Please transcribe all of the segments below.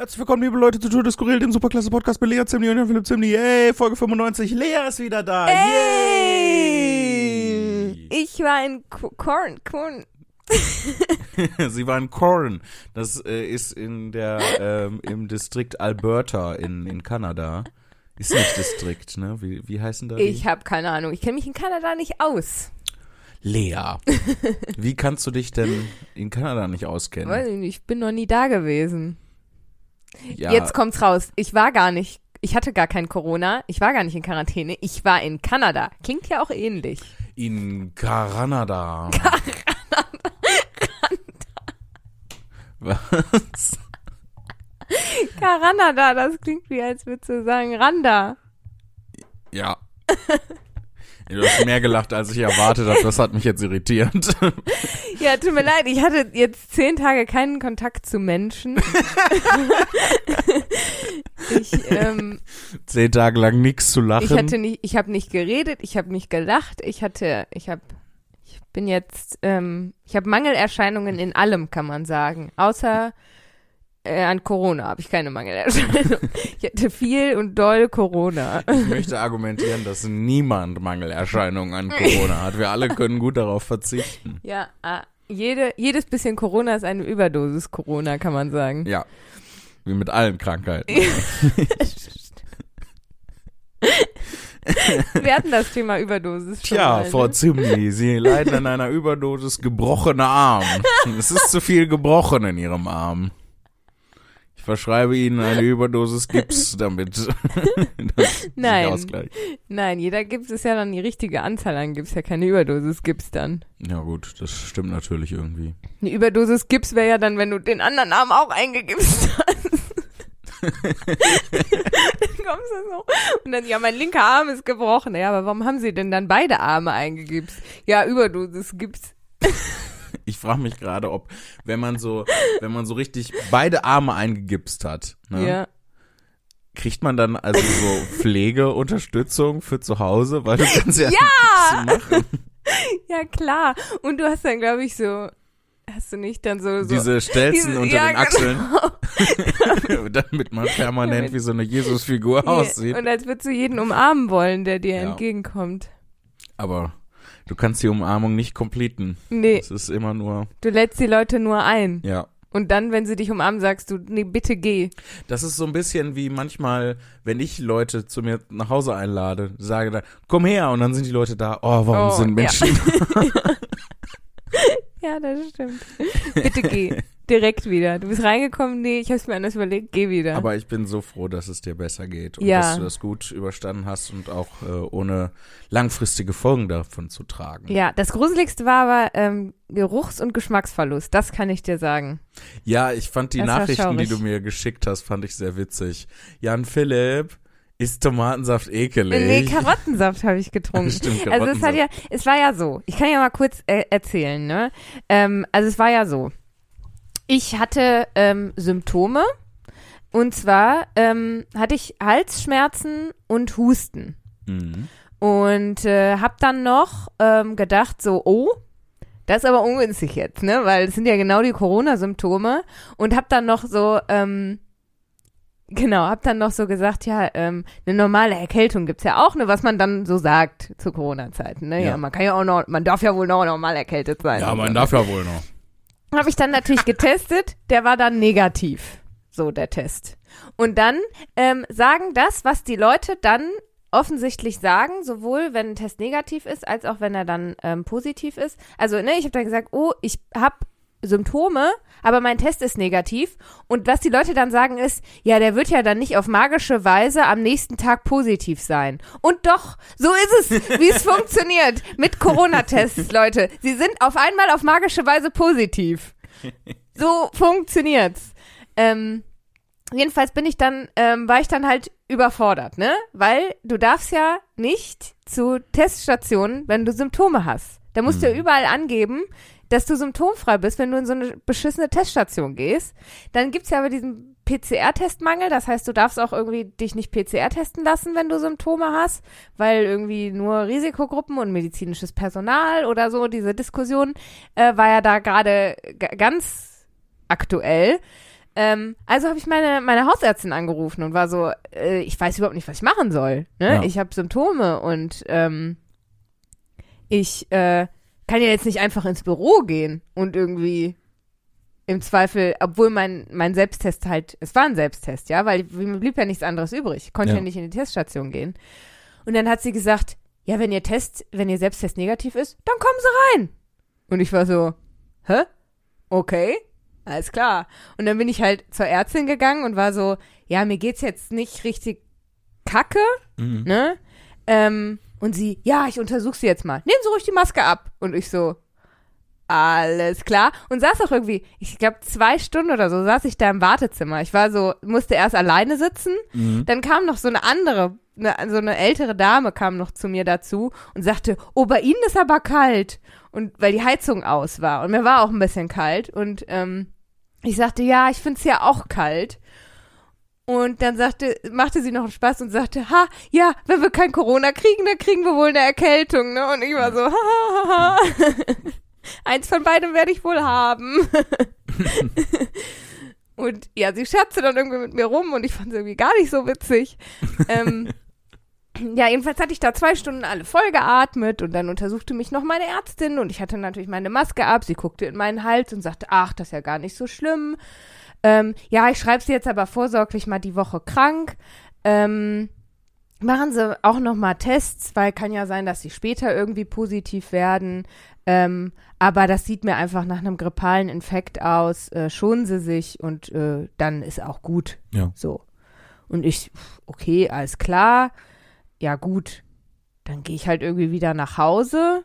Herzlich willkommen, liebe Leute, zu Tour de Skurril, dem Superklasse Podcast mit Lea Zimni und Philipp Zimni. Yay, Folge 95. Lea ist wieder da. Ey! Yay! Ich war in Ko- Korn, Korn. Sie war in Corn. Das äh, ist in der, ähm, im Distrikt Alberta in, in Kanada. Ist nicht Distrikt, ne? Wie, wie heißen da die? Ich habe keine Ahnung. Ich kenne mich in Kanada nicht aus. Lea. Wie kannst du dich denn in Kanada nicht auskennen? Weiß ich nicht. Ich bin noch nie da gewesen. Ja, Jetzt kommt's raus. Ich war gar nicht. Ich hatte gar kein Corona. Ich war gar nicht in Quarantäne. Ich war in Kanada. Klingt ja auch ähnlich. in Kanada. Was? Kanada, das klingt wie, als würdest du sagen, Randa. Ja. Du hast mehr gelacht, als ich erwartet habe. Das hat mich jetzt irritiert. Ja, tut mir leid. Ich hatte jetzt zehn Tage keinen Kontakt zu Menschen. ich, ähm, Zehn Tage lang nichts zu lachen. Ich hatte nicht, ich habe nicht geredet, ich habe nicht gelacht, ich hatte, ich habe, ich bin jetzt, ähm, ich habe Mangelerscheinungen in allem, kann man sagen, außer äh, an Corona habe ich keine Mangelerscheinungen. ich hatte viel und doll Corona. ich möchte argumentieren, dass niemand Mangelerscheinungen an Corona hat. Wir alle können gut darauf verzichten. Ja, ah, jede, jedes bisschen Corona ist eine Überdosis Corona, kann man sagen. Ja. Wie mit allen Krankheiten. Wir hatten das Thema Überdosis schon Tja, mal, Frau ne? Zimni, Sie leiden an einer Überdosis gebrochener Arm. Es ist zu viel gebrochen in Ihrem Arm. Ich verschreibe Ihnen eine Überdosis Gips, damit das Nein. ausgleicht. Nein, jeder gibt es ja dann die richtige Anzahl an, gibt's ja keine Überdosis, gibt's dann. Ja gut, das stimmt natürlich irgendwie. Eine Überdosis Gips wäre ja dann, wenn du den anderen Arm auch eingegipst hast. dann kommst du so. Und dann, ja, mein linker Arm ist gebrochen. Ja, aber warum haben sie denn dann beide Arme eingegipst? Ja, Überdosis Gips. Ich frage mich gerade, ob, wenn man so, wenn man so richtig beide Arme eingegipst hat, ne, Ja. kriegt man dann also so Pflegeunterstützung für zu Hause, weil du kannst ja, Ja! nichts machen. Ja, klar. Und du hast dann, glaube ich, so, hast du nicht dann so, so Diese Stelzen diese- unter ja, den Achseln, genau. damit man permanent Damit- wie so eine Jesusfigur aussieht. Und als würdest du jeden umarmen wollen, der dir Ja. entgegenkommt. Aber du kannst die Umarmung nicht completen. Nee, Es ist immer nur, du lädst die Leute nur ein. ja. Und dann, wenn sie dich umarmen, sagst du, nee, bitte geh. Das ist so ein bisschen wie manchmal, wenn ich Leute zu mir nach Hause einlade, sage dann, komm her, und dann sind die Leute da, oh, warum Oh, sind ja. Menschen Ja, das stimmt. Bitte geh. Direkt wieder. Du bist reingekommen, nee, ich hab's mir anders überlegt, geh wieder. Aber ich bin so froh, dass es dir besser geht und Ja. dass du das gut überstanden hast und auch äh, ohne langfristige Folgen davon zu tragen. ja, das Gruseligste war aber ähm, Geruchs- und Geschmacksverlust. Das kann ich dir sagen. Ja, ich fand die Das Nachrichten, die du mir geschickt hast, fand ich sehr witzig. Jan Philipp, ist Tomatensaft ekelig? Nee, Karottensaft habe ich getrunken. Stimmt, Also es hat ja, es war ja so. Ich kann ja mal kurz äh, erzählen, ne? Ähm, also es war ja so. Ich hatte ähm, Symptome und zwar ähm, hatte ich Halsschmerzen und Husten. Mhm. Und äh, hab dann noch ähm, gedacht, so, oh, das ist aber ungünstig jetzt, ne? Weil es sind ja genau die Corona-Symptome. Und hab dann noch so, ähm, genau, hab dann noch so gesagt, ja, ähm, eine normale Erkältung gibt's ja auch, ne, was man dann so sagt zu Corona-Zeiten, ne? Ja. Ja. man kann ja auch noch, man darf ja wohl noch normal erkältet sein. Ja, man so. darf ja wohl noch. Habe ich dann natürlich getestet, der war dann negativ, so der Test. Und dann ähm, sagen das, was die Leute dann offensichtlich sagen, sowohl wenn ein Test negativ ist, als auch wenn er dann ähm, positiv ist. Also, ne, ich habe dann gesagt, oh, ich habe Symptome, aber mein Test ist negativ. Und was die Leute dann sagen ist, ja, der wird ja dann nicht auf magische Weise am nächsten Tag positiv sein. Und doch, so ist es, wie es funktioniert mit Corona-Tests, Leute. Sie sind auf einmal auf magische Weise positiv. So funktioniert's. Ähm, jedenfalls bin ich dann, ähm, war ich dann halt überfordert, ne? Weil du darfst ja nicht zu Teststationen, wenn du Symptome hast. Da musst du ja überall angeben, dass du symptomfrei bist, wenn du in so eine beschissene Teststation gehst. Dann gibt's ja aber diesen PCR-Testmangel, das heißt, du darfst auch irgendwie dich nicht PCR testen lassen, wenn du Symptome hast, weil irgendwie nur Risikogruppen und medizinisches Personal oder so, diese Diskussion äh, war ja da gerade ganz aktuell. Ähm, also habe ich meine, meine Hausärztin angerufen und war so, äh, ich weiß überhaupt nicht, was ich machen soll. Ne? Ja. Ich habe Symptome und ähm, ich äh, kann ja jetzt nicht einfach ins Büro gehen und irgendwie im Zweifel, obwohl mein, mein Selbsttest halt, es war ein Selbsttest, ja, weil mir blieb ja nichts anderes übrig. Ich konnte ja. Ja. nicht in die Teststation gehen. Und dann hat sie gesagt, ja, wenn ihr Test, wenn ihr Selbsttest negativ ist, dann kommen Sie rein. Und ich war so, hä? Okay, alles klar. Und dann bin ich halt zur Ärztin gegangen und war so, ja, mir geht's jetzt nicht richtig kacke, Mhm. ne? Ähm, und sie, ja, ich untersuche sie jetzt mal. Nehmen Sie ruhig die Maske ab. Und ich so, alles klar. Und saß auch irgendwie, ich glaube, zwei Stunden oder so saß ich da im Wartezimmer. Ich war so, musste erst alleine sitzen. Mhm. Dann kam noch so eine andere, eine, so eine ältere Dame kam noch zu mir dazu und sagte, oh, bei Ihnen ist aber kalt. Und weil die Heizung aus war. Und mir war auch ein bisschen kalt. Und ähm, ich sagte, ja, ich find's ja auch kalt. Und dann sagte, machte sie noch einen Spaß und sagte, ha, ja, wenn wir kein Corona kriegen, dann kriegen wir wohl eine Erkältung, ne? Und ich war so, ha, ha, ha, ha. Eins von beidem werde ich wohl haben. und ja, sie scherzte dann irgendwie mit mir rum und ich fand es irgendwie gar nicht so witzig. ähm, ja, jedenfalls hatte ich da zwei Stunden alle voll geatmet und dann untersuchte mich noch meine Ärztin und ich hatte natürlich meine Maske ab. Sie guckte in meinen Hals und sagte, ach, das ist ja gar nicht so schlimm. Ähm, ja, ich schreibe sie jetzt aber vorsorglich mal die Woche krank. Ähm, machen Sie auch noch mal Tests, weil kann ja sein, dass sie später irgendwie positiv werden. Ähm, aber das sieht mir einfach nach einem grippalen Infekt aus. Äh, schonen Sie sich und äh, dann ist auch gut. Ja. So. Und ich, okay, alles klar. Ja, gut. Dann gehe ich halt irgendwie wieder nach Hause.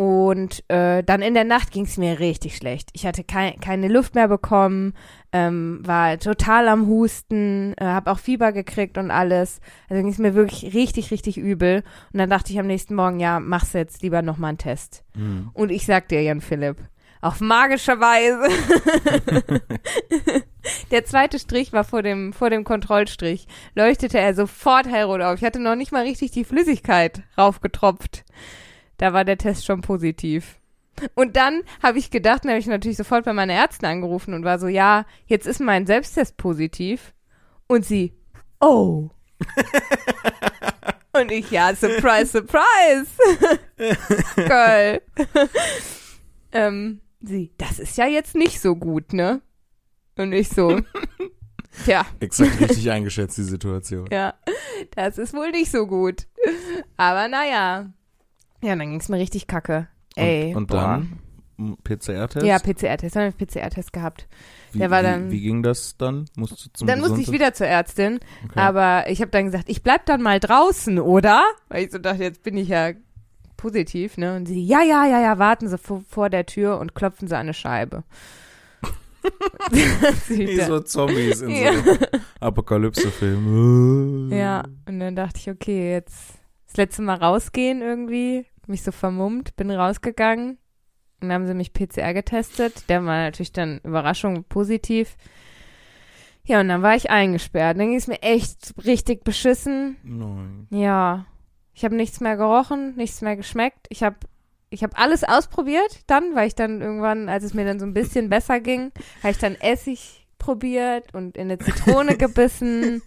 Und äh, dann in der Nacht ging es mir richtig schlecht. Ich hatte kei keine Luft mehr bekommen, ähm, war total am Husten, äh, habe auch Fieber gekriegt und alles. Also ging es mir wirklich richtig, richtig übel. Und dann dachte ich am nächsten Morgen, ja, mach's jetzt lieber nochmal einen Test. Mhm. Und ich sag dir, Jan Philipp, auf magische Weise. Der zweite Strich war vor dem, vor dem Kontrollstrich. Leuchtete er sofort hellrot auf. Ich hatte noch nicht mal richtig die Flüssigkeit raufgetropft. Da war der Test schon positiv. Und dann habe ich gedacht, dann habe ich natürlich sofort bei meiner Ärztin angerufen und war so, ja, jetzt ist mein Selbsttest positiv. Und sie, oh. und ich, ja, surprise, surprise. Geil. ähm, sie, das ist ja jetzt nicht so gut, ne? Und ich so, tja, Exakt richtig eingeschätzt, die Situation. ja, das ist wohl nicht so gut. Aber naja. Ja, dann ging's mir richtig kacke. Ey. Und, und dann PCR-Test? Ja, PCR-Test. Dann habe ich PCR-Test gehabt. wie, der war wie, dann- Wie ging das dann? Musst du zum Dann musste ich wieder zur Ärztin. Okay. Aber ich habe dann gesagt, ich bleib dann mal draußen, oder? Weil ich so dachte, jetzt bin ich ja positiv, ne? Und sie, ja, ja, ja, ja, warten Sie vor, vor der Tür und klopfen Sie an eine Scheibe. Wie so Zombies in Ja. so Apokalypse-Filmen. Ja, und dann dachte ich, okay, jetzt das letzte Mal rausgehen irgendwie, mich so vermummt, bin rausgegangen. Und dann haben sie mich PCR getestet. Der war natürlich dann Überraschung positiv. Ja, und dann war ich eingesperrt. Dann ging es mir echt richtig beschissen. Nein. Ja, ich habe nichts mehr gerochen, nichts mehr geschmeckt. Ich habe ich habe alles ausprobiert dann, weil ich dann irgendwann, als es mir dann so ein bisschen besser ging, habe ich dann Essig probiert und in eine Zitrone gebissen,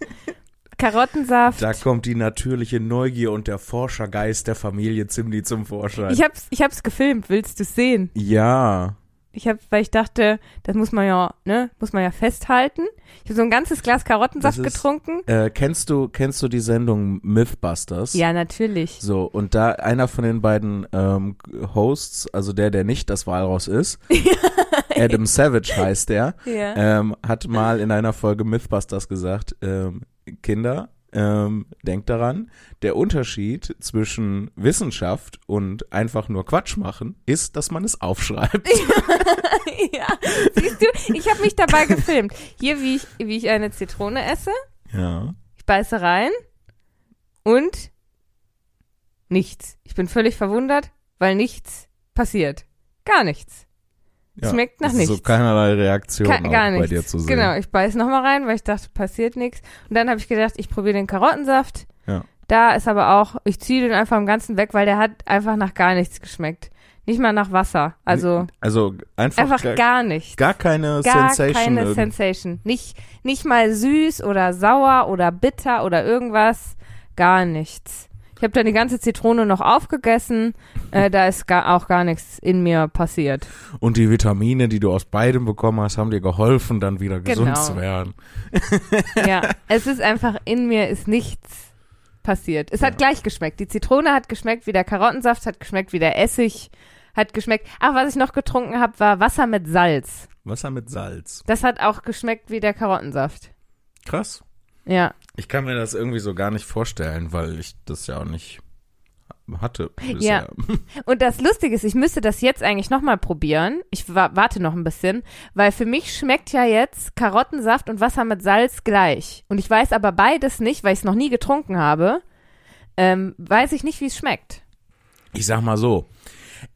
Karottensaft. Da kommt die natürliche Neugier und der Forschergeist der Familie Zimni zum Vorschein. Ich hab's, ich hab's gefilmt, willst du sehen? ja. Ich hab, weil ich dachte, das muss man ja, ne, muss man ja festhalten. Ich habe so ein ganzes Glas Karottensaft ist- getrunken. Äh, kennst du kennst du die Sendung Mythbusters? Ja, natürlich. So, und da einer von den beiden ähm, Hosts, also der, der nicht das Walraus ist, Adam Savage heißt der, Ja. ähm, hat mal in einer Folge Mythbusters gesagt, ähm, Kinder, ähm, denkt daran, der Unterschied zwischen Wissenschaft und einfach nur Quatsch machen, ist, dass man es aufschreibt. ja. Siehst du, ich habe mich dabei gefilmt. Hier, wie ich, wie ich eine Zitrone esse. ja. Ich beiße rein und nichts. Ich bin völlig verwundert, weil nichts passiert. Gar nichts. Ja. Schmeckt nach ist So nichts. keinerlei Reaktion auch gar bei nichts. dir zu sehen. Genau, ich beiß nochmal rein, weil ich dachte, passiert nichts. Und dann habe ich gedacht, ich probiere den Karottensaft. Ja. Da ist aber auch, ich ziehe den einfach am ganzen weg, weil der hat einfach nach gar nichts geschmeckt. Nicht mal nach Wasser. Also Also einfach, einfach gar, gar nichts. gar keine Gar Sensation. keine irgend- Sensation. Nicht, nicht mal süß oder sauer oder bitter oder irgendwas. Gar nichts. Ich habe dann die ganze Zitrone noch aufgegessen. Äh, da ist gar, auch gar nichts in mir passiert. Und die Vitamine, die du aus beidem bekommen hast, haben dir geholfen, dann wieder gesund Genau. zu werden. Ja, es ist einfach, in mir ist nichts passiert. Es hat gleich geschmeckt. Die Zitrone hat geschmeckt wie der Karottensaft, hat geschmeckt wie der Essig, hat geschmeckt. Ach, was ich noch getrunken habe, war Wasser mit Salz. Wasser mit Salz. Das hat auch geschmeckt wie der Karottensaft. Krass. Ja. Ich kann mir das irgendwie so gar nicht vorstellen, weil ich das ja auch nicht hatte. Ja. Und das Lustige ist, ich müsste das jetzt eigentlich nochmal probieren. Ich wa warte noch ein bisschen, weil für mich schmeckt ja jetzt Karottensaft und Wasser mit Salz gleich. Und ich weiß aber beides nicht, weil ich es noch nie getrunken habe. Ähm, weiß ich nicht, wie es schmeckt. Ich sag mal so.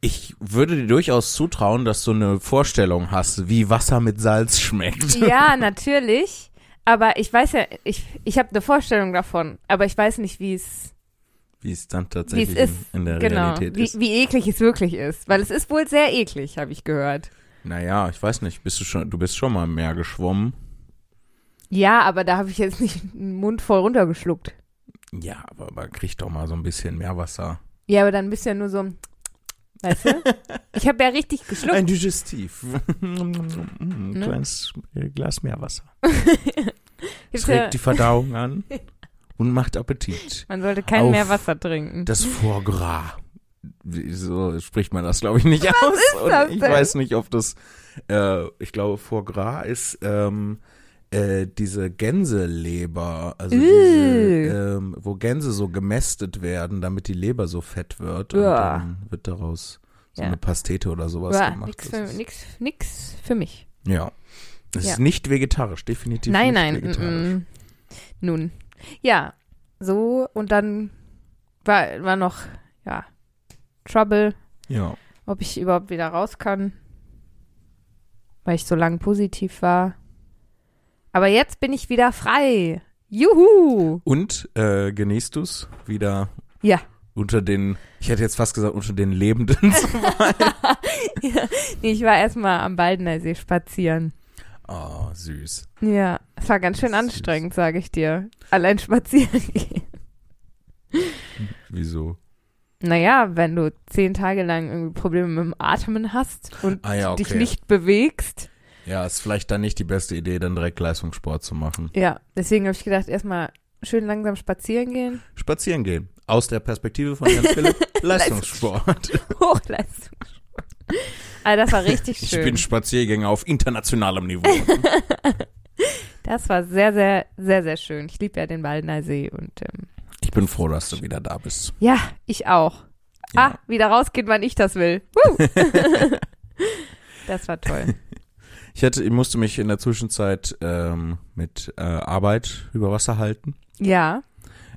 Ich würde dir durchaus zutrauen, dass du eine Vorstellung hast, wie Wasser mit Salz schmeckt. Ja, natürlich. Aber ich weiß ja, ich, ich habe eine Vorstellung davon, aber ich weiß nicht, wie es Wie es dann es tatsächlich ist. in, in der genau, Realität wie, ist. wie eklig es wirklich ist. Weil es ist wohl sehr eklig, habe ich gehört. Naja, ich weiß nicht. Bist du schon, du bist schon mal im Meer geschwommen. Ja, aber da habe ich jetzt nicht einen Mund voll runtergeschluckt. Ja, aber man kriegt doch mal so ein bisschen Meerwasser. Ja, aber dann bist du ja nur so, weißt du? Ich habe ja richtig geschluckt. Ein Digestiv. Ein Ne? kleines äh, Glas Meerwasser. Ja, regt die Verdauung an und macht Appetit. man sollte kein Meerwasser trinken. Das Foie Gras. Wieso spricht man das, glaube ich, nicht aus? und das ich denn? weiß nicht, ob das, äh, ich glaube, Foie Gras ist ähm, äh, diese Gänseleber, also Äh. diese, ähm, wo Gänse so gemästet werden, damit die Leber so fett wird. Und Uah. dann wird daraus so Ja. eine Pastete oder sowas Uah, gemacht. nix, für, nix, nix für mich. Ja. Es Ja. ist nicht vegetarisch, definitiv Nein, nicht nein. vegetarisch. Mm, mm. Nun. Ja, so und dann war, war noch, ja, Trouble, Ja. ob ich überhaupt wieder raus kann, weil ich so lange positiv war. Aber jetzt bin ich wieder frei. Juhu! Und äh, genießt du es wieder Ja. unter den, ich hätte jetzt fast gesagt, unter den Lebenden zu Nee, ich war erstmal am Baldener See spazieren. Oh, süß. Ja, es war ganz schön anstrengend, sage ich dir. Allein spazieren gehen. Wieso? Naja, wenn du zehn Tage lang irgendwie Probleme mit dem Atmen hast und Ah ja, okay. dich nicht bewegst. Ja, ist vielleicht dann nicht die beste Idee, dann direkt Leistungssport zu machen. Ja, deswegen habe ich gedacht, erstmal schön langsam spazieren gehen. Spazieren gehen. Aus der Perspektive von Jan Philipp. Leistungssport. Hochleistungssport. Also das war richtig Ich schön. bin Spaziergänger auf internationalem Niveau. das war sehr, sehr, sehr, sehr schön. Ich liebe ja den Baldener See und ähm, Ich bin froh, dass du wieder da bist. ja, ich auch. Ja. Ah, wieder rausgehen, wann ich das will. Das war toll. Ich, hätte, ich musste mich in der Zwischenzeit ähm, mit äh, Arbeit über Wasser halten. Ja,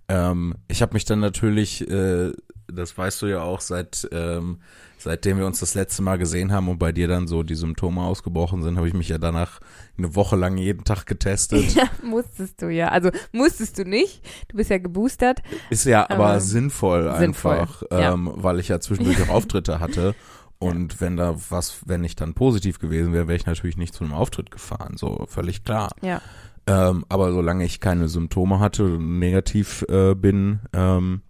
Ähm, ich habe mich dann natürlich, äh, das weißt du ja auch, seit ähm, seitdem wir uns das letzte Mal gesehen haben und bei dir dann so die Symptome ausgebrochen sind, habe ich mich ja danach eine Woche lang jeden Tag getestet. ja, musstest du ja. Also musstest du nicht. Du bist ja geboostert. Ist ja aber, Aber sinnvoll, sinnvoll, einfach, ja. ähm, weil ich ja zwischendurch auch Auftritte hatte. Und wenn da was, wenn ich dann positiv gewesen wäre, wäre ich natürlich nicht zu einem Auftritt gefahren, so völlig klar. Ja. Ähm, aber solange ich keine Symptome hatte und negativ äh, bin, ähm,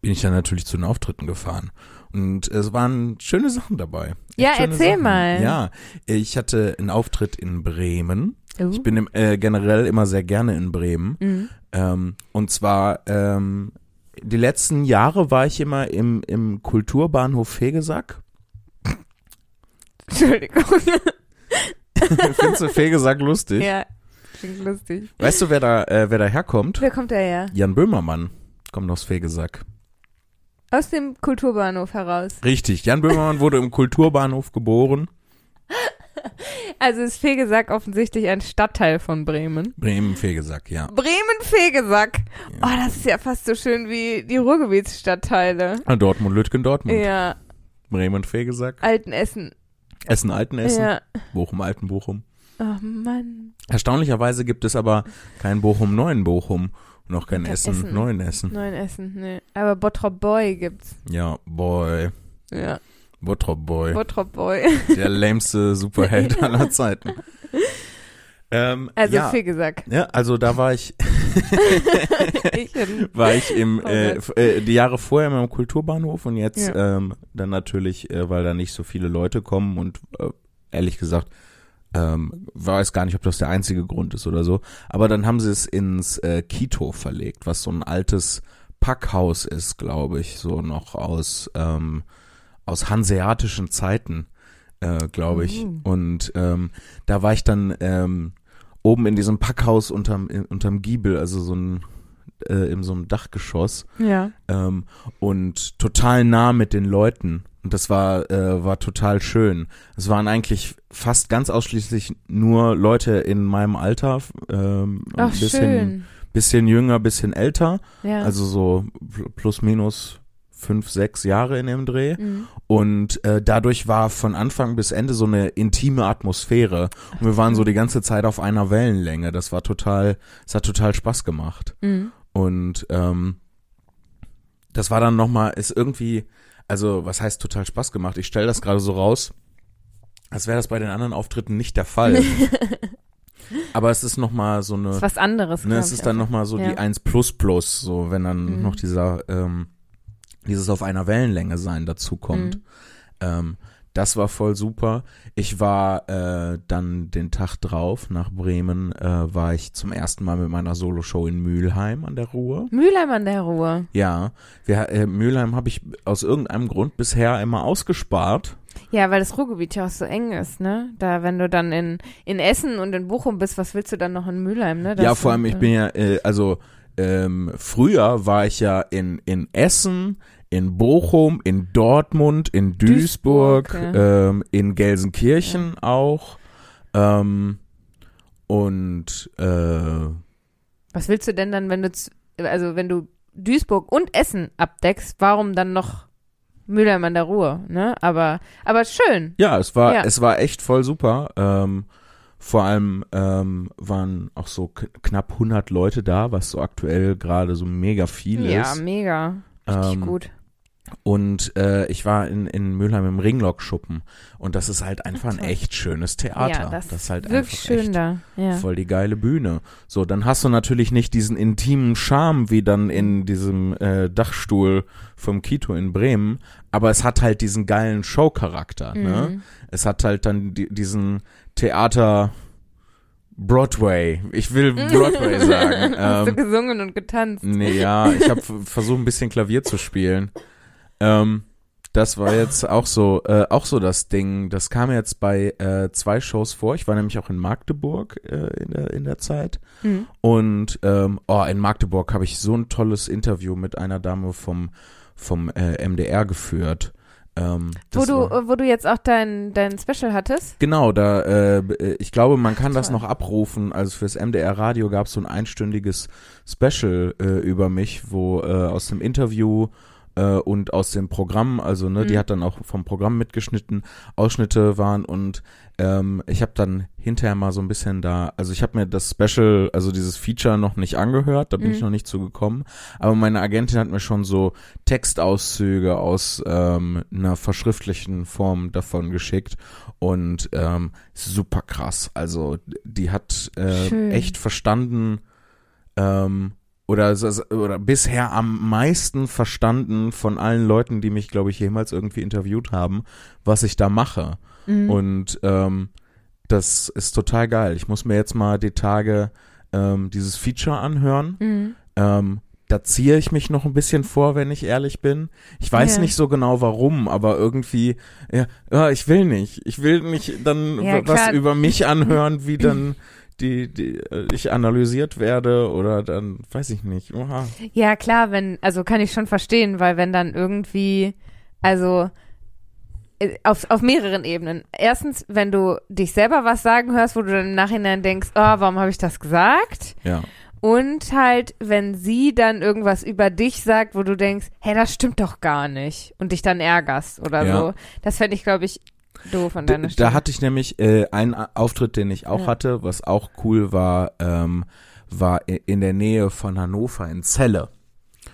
bin ich dann natürlich zu den Auftritten gefahren. Und es waren schöne Sachen dabei. Ja, erzähl Sachen. mal. Ja, ich hatte einen Auftritt in Bremen. Uh. Ich bin im, äh, generell immer sehr gerne in Bremen. Mhm. Ähm, und zwar ähm, die letzten Jahre war ich immer im, im Kulturbahnhof Fegesack. Entschuldigung. Findest du Fegesack lustig? ja, klingt lustig. Weißt du, wer da, äh, wer da herkommt? Wer kommt da her? Jan Böhmermann kommt aus Fegesack. Aus dem Kulturbahnhof heraus. Richtig, Jan Böhmermann wurde im Kulturbahnhof geboren. Also ist Fegesack offensichtlich ein Stadtteil von Bremen. Bremen, Fegesack, ja. Bremen-Fegesack. Ja. Oh, das ist ja fast so schön wie die Ruhrgebietsstadtteile. Ah, Dortmund, Lütgen, Dortmund. Ja, Bremen, Fegesack. Altenessen. Essen, Altenessen. Ja. Bochum, Alten, Bochum. Oh Mann. Erstaunlicherweise gibt es aber kein Bochum, neuen Bochum. Auch kein Essen, Essen. neuen Essen. Neuen Essen, nee. Aber Bottrop Boy gibt's. Ja, boy. Ja. Bottrop Boy. Bottrop Boy. Der lämste Superheld aller Zeiten. Ähm, Also ja, viel gesagt. ja, also da war ich, ich war ich im äh, äh, die Jahre vorher im Kulturbahnhof und jetzt Ja. ähm, dann natürlich, äh, weil da nicht so viele Leute kommen und äh, ehrlich gesagt ähm, weiß gar nicht, ob das der einzige Grund ist oder so. Aber dann haben sie es ins äh, Kito verlegt, was so ein altes Packhaus ist, glaube ich, so noch aus ähm, aus hanseatischen Zeiten, äh, glaube ich. Mhm. Und ähm, da war ich dann ähm, oben in diesem Packhaus unterm, in, unterm Giebel, also so ein äh, in so einem Dachgeschoss ja. ähm, und total nah mit den Leuten. Und das war, äh, war total schön. Es waren eigentlich fast ganz ausschließlich nur Leute in meinem Alter, ähm, Ach, ein bisschen, schön. bisschen jünger, bisschen älter, Ja. also so pl- plus minus fünf, sechs Jahre in dem Dreh. Mhm. Und äh, dadurch war von Anfang bis Ende so eine intime Atmosphäre. Und wir waren so die ganze Zeit auf einer Wellenlänge. Das war total, es hat total Spaß gemacht. Mhm. Und ähm, das war dann nochmal, ist irgendwie, also was heißt total Spaß gemacht? Ich stelle das gerade so raus, als wäre das bei den anderen Auftritten nicht der Fall. Aber es ist nochmal so eine, ist was anderes. ne, es ist dann auch. nochmal so Ja. die 1 plus plus, so wenn dann Mhm. noch dieser, ähm, dieses auf einer Wellenlänge sein dazu kommt. Mhm. Ähm, das war voll super. Ich war äh, dann den Tag drauf nach Bremen, äh, war ich zum ersten Mal mit meiner Soloshow in Mülheim an der Ruhr. Mülheim an der Ruhe. Ja, wir, äh, Mülheim habe ich aus irgendeinem Grund bisher immer ausgespart. Ja, weil das Ruhrgebiet ja auch so eng ist, ne? Da, wenn du dann in, in Essen und in Bochum bist, was willst du dann noch in Mülheim, ne? Das ja, vor allem, ich äh, bin ja, äh, also ähm, früher war ich ja in, in Essen, in Bochum, in Dortmund, in Duisburg, Duisburg, ähm, in Gelsenkirchen auch. Ähm, und äh, Was willst du denn dann, wenn du, also wenn du Duisburg und Essen abdeckst, warum dann noch Mülheim an der Ruhr, ne? Aber, aber schön. Ja, es war, Ja. es war echt voll super. Ähm, vor allem ähm, waren auch so knapp 100 Leute da, was so aktuell gerade so mega viel Ja, ist. mega. Richtig Ähm, gut. Und äh, ich war in, in Mülheim im Ringlock-Schuppen und das ist halt einfach ein echt schönes Theater. Ja, das, ist halt wirklich einfach schön echt da. Ja. voll die geile Bühne. So, dann hast du natürlich nicht diesen intimen Charme wie dann in diesem äh, Dachstuhl vom Kito in Bremen, aber es hat halt diesen geilen Showcharakter. Ne? Mhm. Es hat halt dann di diesen Theater Broadway. Ich will Broadway sagen. Hast du ähm, gesungen und getanzt? nee, ja, ich habe versucht ein bisschen Klavier zu spielen. Ähm, das war jetzt auch so, äh, auch so das Ding. Das kam jetzt bei äh, zwei Shows vor. Ich war nämlich auch in Magdeburg äh, in, der, in der Zeit. Mhm. Und ähm, oh, in Magdeburg habe ich so ein tolles Interview mit einer Dame vom, vom äh, MDR geführt. Ähm, Wo das du, war- wo du jetzt auch dein, dein Special hattest? Genau, da äh, äh, ich glaube, man kann das Toll. noch abrufen. Also fürs MDR Radio gab es so ein einstündiges Special über mich, wo aus dem Interview äh, und aus dem Programm, also ne, die Mhm. hat dann auch vom Programm mitgeschnitten, Ausschnitte waren und ähm, ich habe dann hinterher mal so ein bisschen da, also ich habe mir das Special, also dieses Feature noch nicht angehört, da bin ich Mhm. noch nicht zu gekommen, aber meine Agentin hat mir schon so Textauszüge aus ähm, einer verschriftlichen Form davon geschickt und ähm, super krass. Also die hat äh, echt verstanden ähm, oder, oder bisher am meisten verstanden von allen Leuten, die mich, glaube ich, jemals irgendwie interviewt haben, was ich da mache. Mhm. Und ähm, das ist total geil. Ich muss mir jetzt mal die Tage ähm, dieses Feature anhören. Mhm. Ähm, da ziehe ich mich noch ein bisschen vor, wenn ich ehrlich bin. Ich weiß Ja. nicht so genau warum, aber irgendwie, ja, ja, ich will nicht. Ich will nicht dann Ja, was über mich anhören, wie dann die, die äh, ich analysiert werde oder dann weiß ich nicht. Oha. Ja, klar, wenn, also kann ich schon verstehen, weil wenn dann irgendwie, also äh, auf, auf mehreren Ebenen. Erstens, wenn du dich selber was sagen hörst, wo du dann im Nachhinein denkst, oh, warum habe ich das gesagt? Ja. Und halt, wenn sie dann irgendwas über dich sagt, wo du denkst, hey, das stimmt doch gar nicht und dich dann ärgerst oder Ja. so. Das fände ich, glaube ich, an Da, deiner Stelle. da hatte ich nämlich äh, einen Auftritt, den ich auch Ja. hatte, was auch cool war, ähm, war in der Nähe von Hannover in Celle.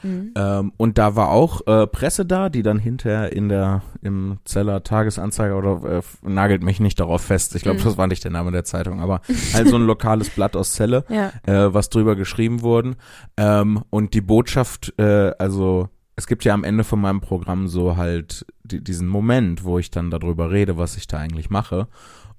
Mhm. Ähm, und da war auch äh, Presse da, die dann hinterher in der im Zeller Tagesanzeiger oder äh, nagelt mich nicht darauf fest. Ich glaube, Mhm. das war nicht der Name der Zeitung, aber halt so ein lokales Blatt aus Celle, Ja. äh, was drüber geschrieben wurden. Ähm, und die Botschaft, äh, also es gibt ja am Ende von meinem Programm so halt die, diesen Moment, wo ich dann darüber rede, was ich da eigentlich mache.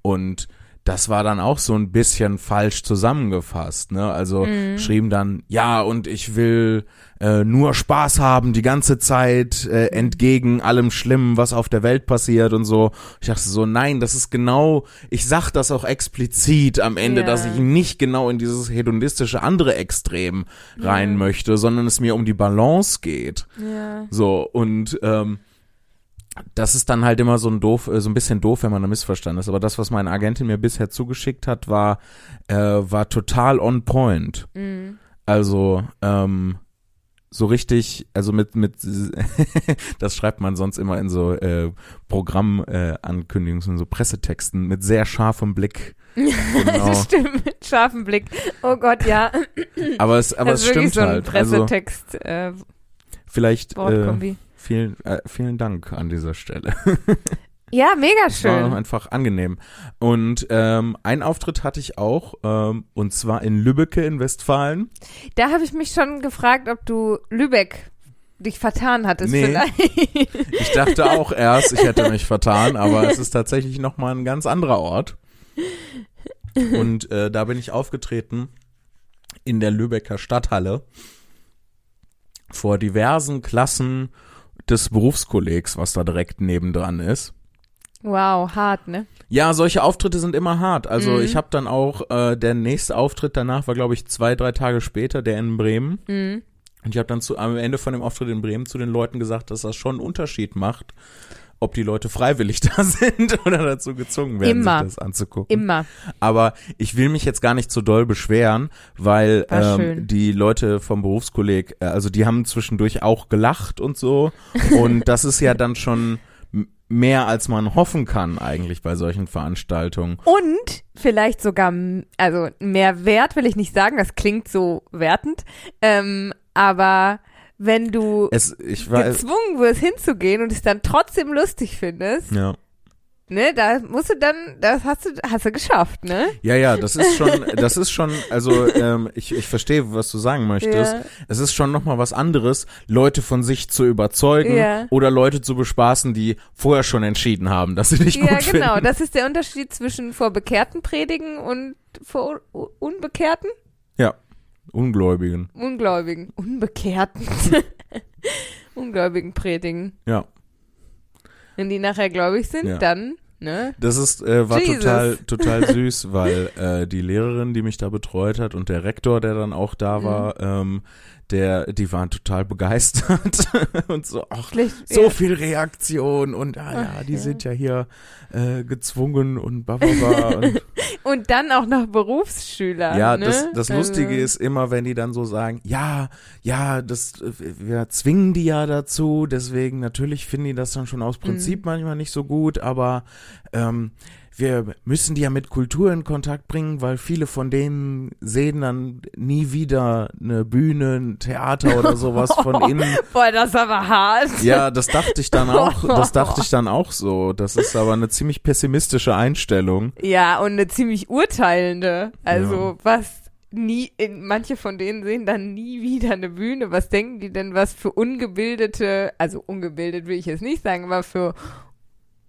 Und das war dann auch so ein bisschen falsch zusammengefasst, ne? Also Mhm. schrieben dann, ja, und ich will äh, nur Spaß haben die ganze Zeit, äh, entgegen allem Schlimmen, was auf der Welt passiert und so. Ich dachte so, nein, das ist genau, ich sag das auch explizit am Ende, Ja. dass ich nicht genau in dieses hedonistische andere Extrem rein Ja. möchte, sondern es mir um die Balance geht. Ja. So, und ähm, das ist dann halt immer so ein doof, äh, so ein bisschen doof, wenn man da missverstanden ist. Aber das, was meine Agentin mir bisher zugeschickt hat, war, äh, war total on point. Mhm. Also, ähm, so richtig, also mit, mit, das schreibt man sonst immer in so äh, Programmankündigungen, äh, in so Pressetexten mit sehr scharfem Blick. Genau. Stimmt, mit scharfem Blick. Oh Gott, ja. Aber es, aber das es stimmt so ein halt. Also Pressetext, äh, vielleicht äh, Wortkombi. Vielen, äh, vielen Dank an dieser Stelle. ja, mega Es war schön. einfach angenehm. Und ähm, einen Auftritt hatte ich auch, ähm, und zwar in Lübbecke in Westfalen. Da habe ich mich schon gefragt, ob du Lübeck dich vertan hattest Nee. vielleicht. Ich dachte auch erst, ich hätte mich vertan, aber es ist tatsächlich nochmal ein ganz anderer Ort. Und äh, da bin ich aufgetreten in der Lübecker Stadthalle vor diversen Klassen des Berufskollegs, was da direkt nebendran ist. Wow, hart, ne? Ja, solche Auftritte sind immer hart. Also Mhm. ich habe dann auch, äh, der nächste Auftritt danach war, glaube ich, zwei, drei Tage später, der in Bremen. Mhm. Und ich habe dann zu, am Ende von dem Auftritt in Bremen zu den Leuten gesagt, dass das schon einen Unterschied macht, ob die Leute freiwillig da sind oder dazu gezwungen werden, Immer. sich das anzugucken. Immer. Aber ich will mich jetzt gar nicht so doll beschweren, weil War ähm, schön. die Leute vom Berufskolleg, äh, also die haben zwischendurch auch gelacht und so. Und das ist ja dann schon mehr, als man hoffen kann eigentlich bei solchen Veranstaltungen. Und vielleicht sogar, also mehr Wert will ich nicht sagen, das klingt so wertend, ähm, aber wenn du Es, ich weiß, gezwungen wirst hinzugehen und es dann trotzdem lustig findest, ja. ne, da musst du dann, das hast du, hast du geschafft, ne? Ja, ja, das ist schon, das ist schon, also ähm, ich, ich verstehe, was du sagen möchtest. Ja. Es ist schon nochmal was anderes, Leute von sich zu überzeugen Ja. oder Leute zu bespaßen, die vorher schon entschieden haben, dass sie dich Ja, gut genau. finden. Das ist der Unterschied zwischen vor Bekehrten predigen und vor Unbekehrten? Ungläubigen. Ungläubigen. Unbekehrten. Ungläubigen predigen. Ja, Wenn die nachher gläubig sind, Ja. dann, ne? das ist äh, war Jesus. total total süß, weil äh, die Lehrerin, die mich da betreut hat und der Rektor, der dann auch da Mhm. war, ähm, der, die waren total begeistert und so, ach, so viel Reaktion und ah, ja, Ach, die ja. sind ja hier äh, gezwungen und bababa. und Und dann auch noch Berufsschüler. Ja, ne? das, das Lustige also, ist immer, wenn die dann so sagen, ja, ja, das, äh, wir zwingen die ja dazu, deswegen natürlich finden die das dann schon aus Prinzip manchmal nicht so gut, aber ähm, wir müssen die ja mit Kultur in Kontakt bringen, weil viele von denen sehen dann nie wieder eine Bühne, ein Theater oder sowas von innen. Boah, das ist aber hart. Ja, das dachte ich dann auch, das dachte ich dann auch so. Das ist aber eine ziemlich pessimistische Einstellung. Ja, und eine ziemlich urteilende. Also, Ja. was nie, in, manche von denen sehen dann nie wieder eine Bühne. Was denken die denn, was für ungebildete, also ungebildet will ich jetzt nicht sagen, aber für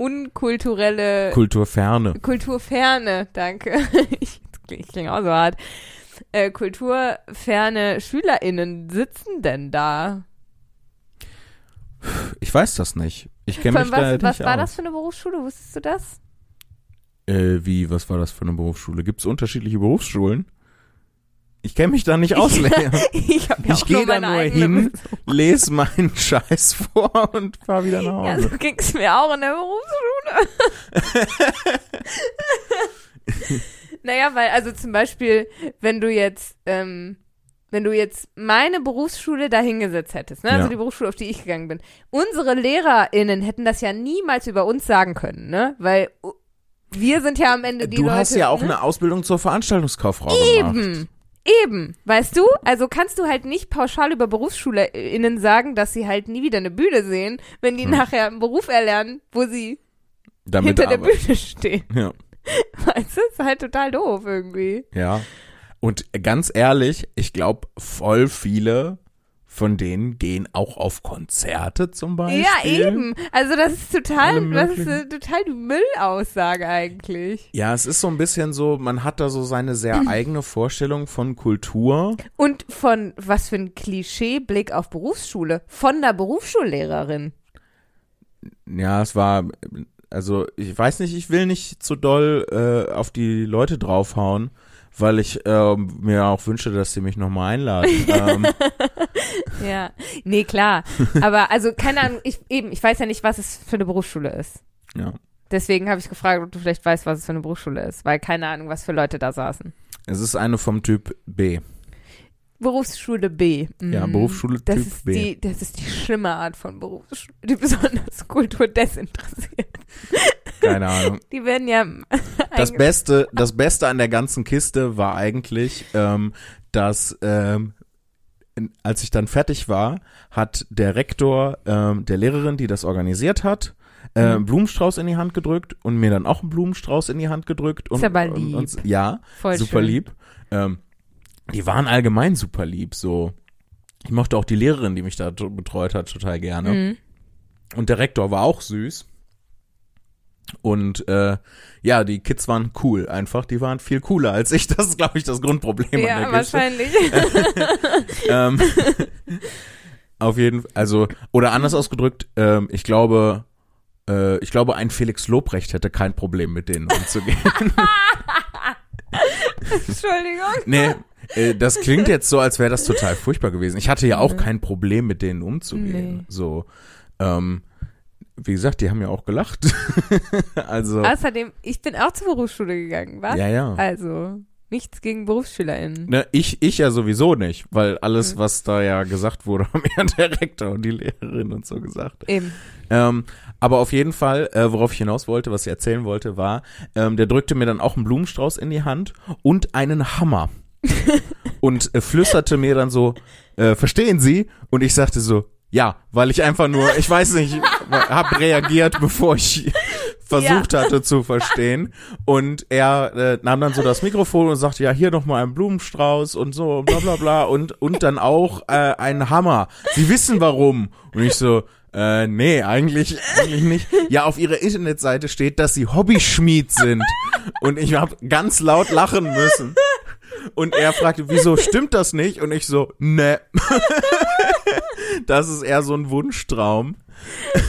unkulturelle, Kulturferne. kulturferne, danke. ich, ich klinge auch so hart. Äh, kulturferne SchülerInnen sitzen denn da? Ich weiß das nicht. Ich kenne mich was da halt was nicht war aus. das für eine Berufsschule? Wusstest du das? Äh, wie, was war das für eine Berufsschule? Gibt es unterschiedliche Berufsschulen? Ich kenne mich da nicht aus. Ich hab ja Ich gehe da nur hin, lese meinen Scheiß vor und fahr wieder nach Ja, Hause. so ging's mir auch in der Berufsschule. naja, weil, also zum Beispiel, wenn du jetzt, ähm, wenn du jetzt meine Berufsschule da hingesetzt hättest, ne? also Ja. die Berufsschule, auf die ich gegangen bin, unsere LehrerInnen hätten das ja niemals über uns sagen können, ne? Weil wir sind ja am Ende die du Leute. hast ja auch ne? eine Ausbildung zur Veranstaltungskauffrau gemacht. Eben. Eben, weißt du? Also kannst du halt nicht pauschal über BerufsschülerInnen sagen, dass sie halt nie wieder eine Bühne sehen, wenn die Hm. nachher einen Beruf erlernen, wo sie Damit hinter der aber- Bühne stehen. Ja. Weißt du? Ist halt total doof irgendwie. Ja. Und ganz ehrlich, ich glaube, voll viele von denen gehen auch auf Konzerte zum Beispiel. Ja, eben. Also das ist total, das ist äh, total die Müllaussage eigentlich. Ja, es ist so ein bisschen so, man hat da so seine sehr eigene Vorstellung von Kultur. Und von was für ein Klischee-Blick auf Berufsschule. Von der Berufsschullehrerin. Ja, es war, also ich weiß nicht, ich will nicht zu doll äh, auf die Leute draufhauen, weil ich ähm, mir auch wünsche, dass sie mich nochmal einladen. ähm, Ja. Nee, klar. Aber also, keine Ahnung, ich, eben, ich weiß ja nicht, was es für eine Berufsschule ist. ja. Deswegen habe ich gefragt, ob du vielleicht weißt, was es für eine Berufsschule ist, weil keine Ahnung, was für Leute da saßen. Es ist eine vom Typ B. Berufsschule B. Ja, Mhm. Berufsschule das Typ ist B. Die, das ist die schlimme Art von Berufsschule, die besonders kulturdesinteressiert. Keine Ahnung. Die werden ja Das Beste, das Beste an der ganzen Kiste war eigentlich, ähm, dass ähm, als ich dann fertig war, hat der Rektor ähm, der Lehrerin, die das organisiert hat, äh, Mhm. einen Blumenstrauß in die Hand gedrückt und mir dann auch einen Blumenstrauß in die Hand gedrückt. Und, Ist aber und, lieb. und ja, voll super schön. lieb. Ähm, die waren allgemein super lieb. So, ich mochte auch die Lehrerin, die mich da betreut hat, total gerne. Mhm. Und der Rektor war auch süß. Und äh, ja, die Kids waren cool einfach. Die waren viel cooler als ich. Das ist, glaube ich, das Grundproblem Ja, an der wahrscheinlich. Ähm, auf jeden Fall, also, oder anders ausgedrückt, ähm, ich glaube, äh, ich glaube, ein Felix Lobrecht hätte kein Problem mit denen umzugehen. Entschuldigung. nee, äh, das klingt jetzt so, als wäre das total furchtbar gewesen. Ich hatte ja auch kein Problem mit denen umzugehen. Nee. So, ähm, wie gesagt, die haben ja auch gelacht. also, Außerdem, ich bin auch zur Berufsschule gegangen, was? ja, ja. Also, nichts gegen BerufsschülerInnen. Ne, ich, ich ja sowieso nicht, weil alles, Mhm. was da ja gesagt wurde, haben ja der Rektor und die Lehrerin und so gesagt. Eben. Ähm, aber auf jeden Fall, äh, worauf ich hinaus wollte, was ich erzählen wollte, war, ähm, der drückte mir dann auch einen Blumenstrauß in die Hand und einen Hammer. Und äh, flüsterte mir dann so, äh, verstehen Sie? Und ich sagte so, ja, weil ich einfach nur, ich weiß nicht, hab reagiert, bevor ich versucht hatte zu verstehen. Und er äh, nahm dann so das Mikrofon und sagte, ja, hier noch mal ein Blumenstrauß und so, bla bla bla. Und, und dann auch äh, einen Hammer. Sie wissen warum. Und ich so, äh, nee, eigentlich, eigentlich nicht. Ja, auf ihrer Internetseite steht, dass sie Hobbyschmied sind. Und ich habe ganz laut lachen müssen. Und er fragte, wieso stimmt das nicht? Und ich so, ne. das ist eher so ein Wunschtraum.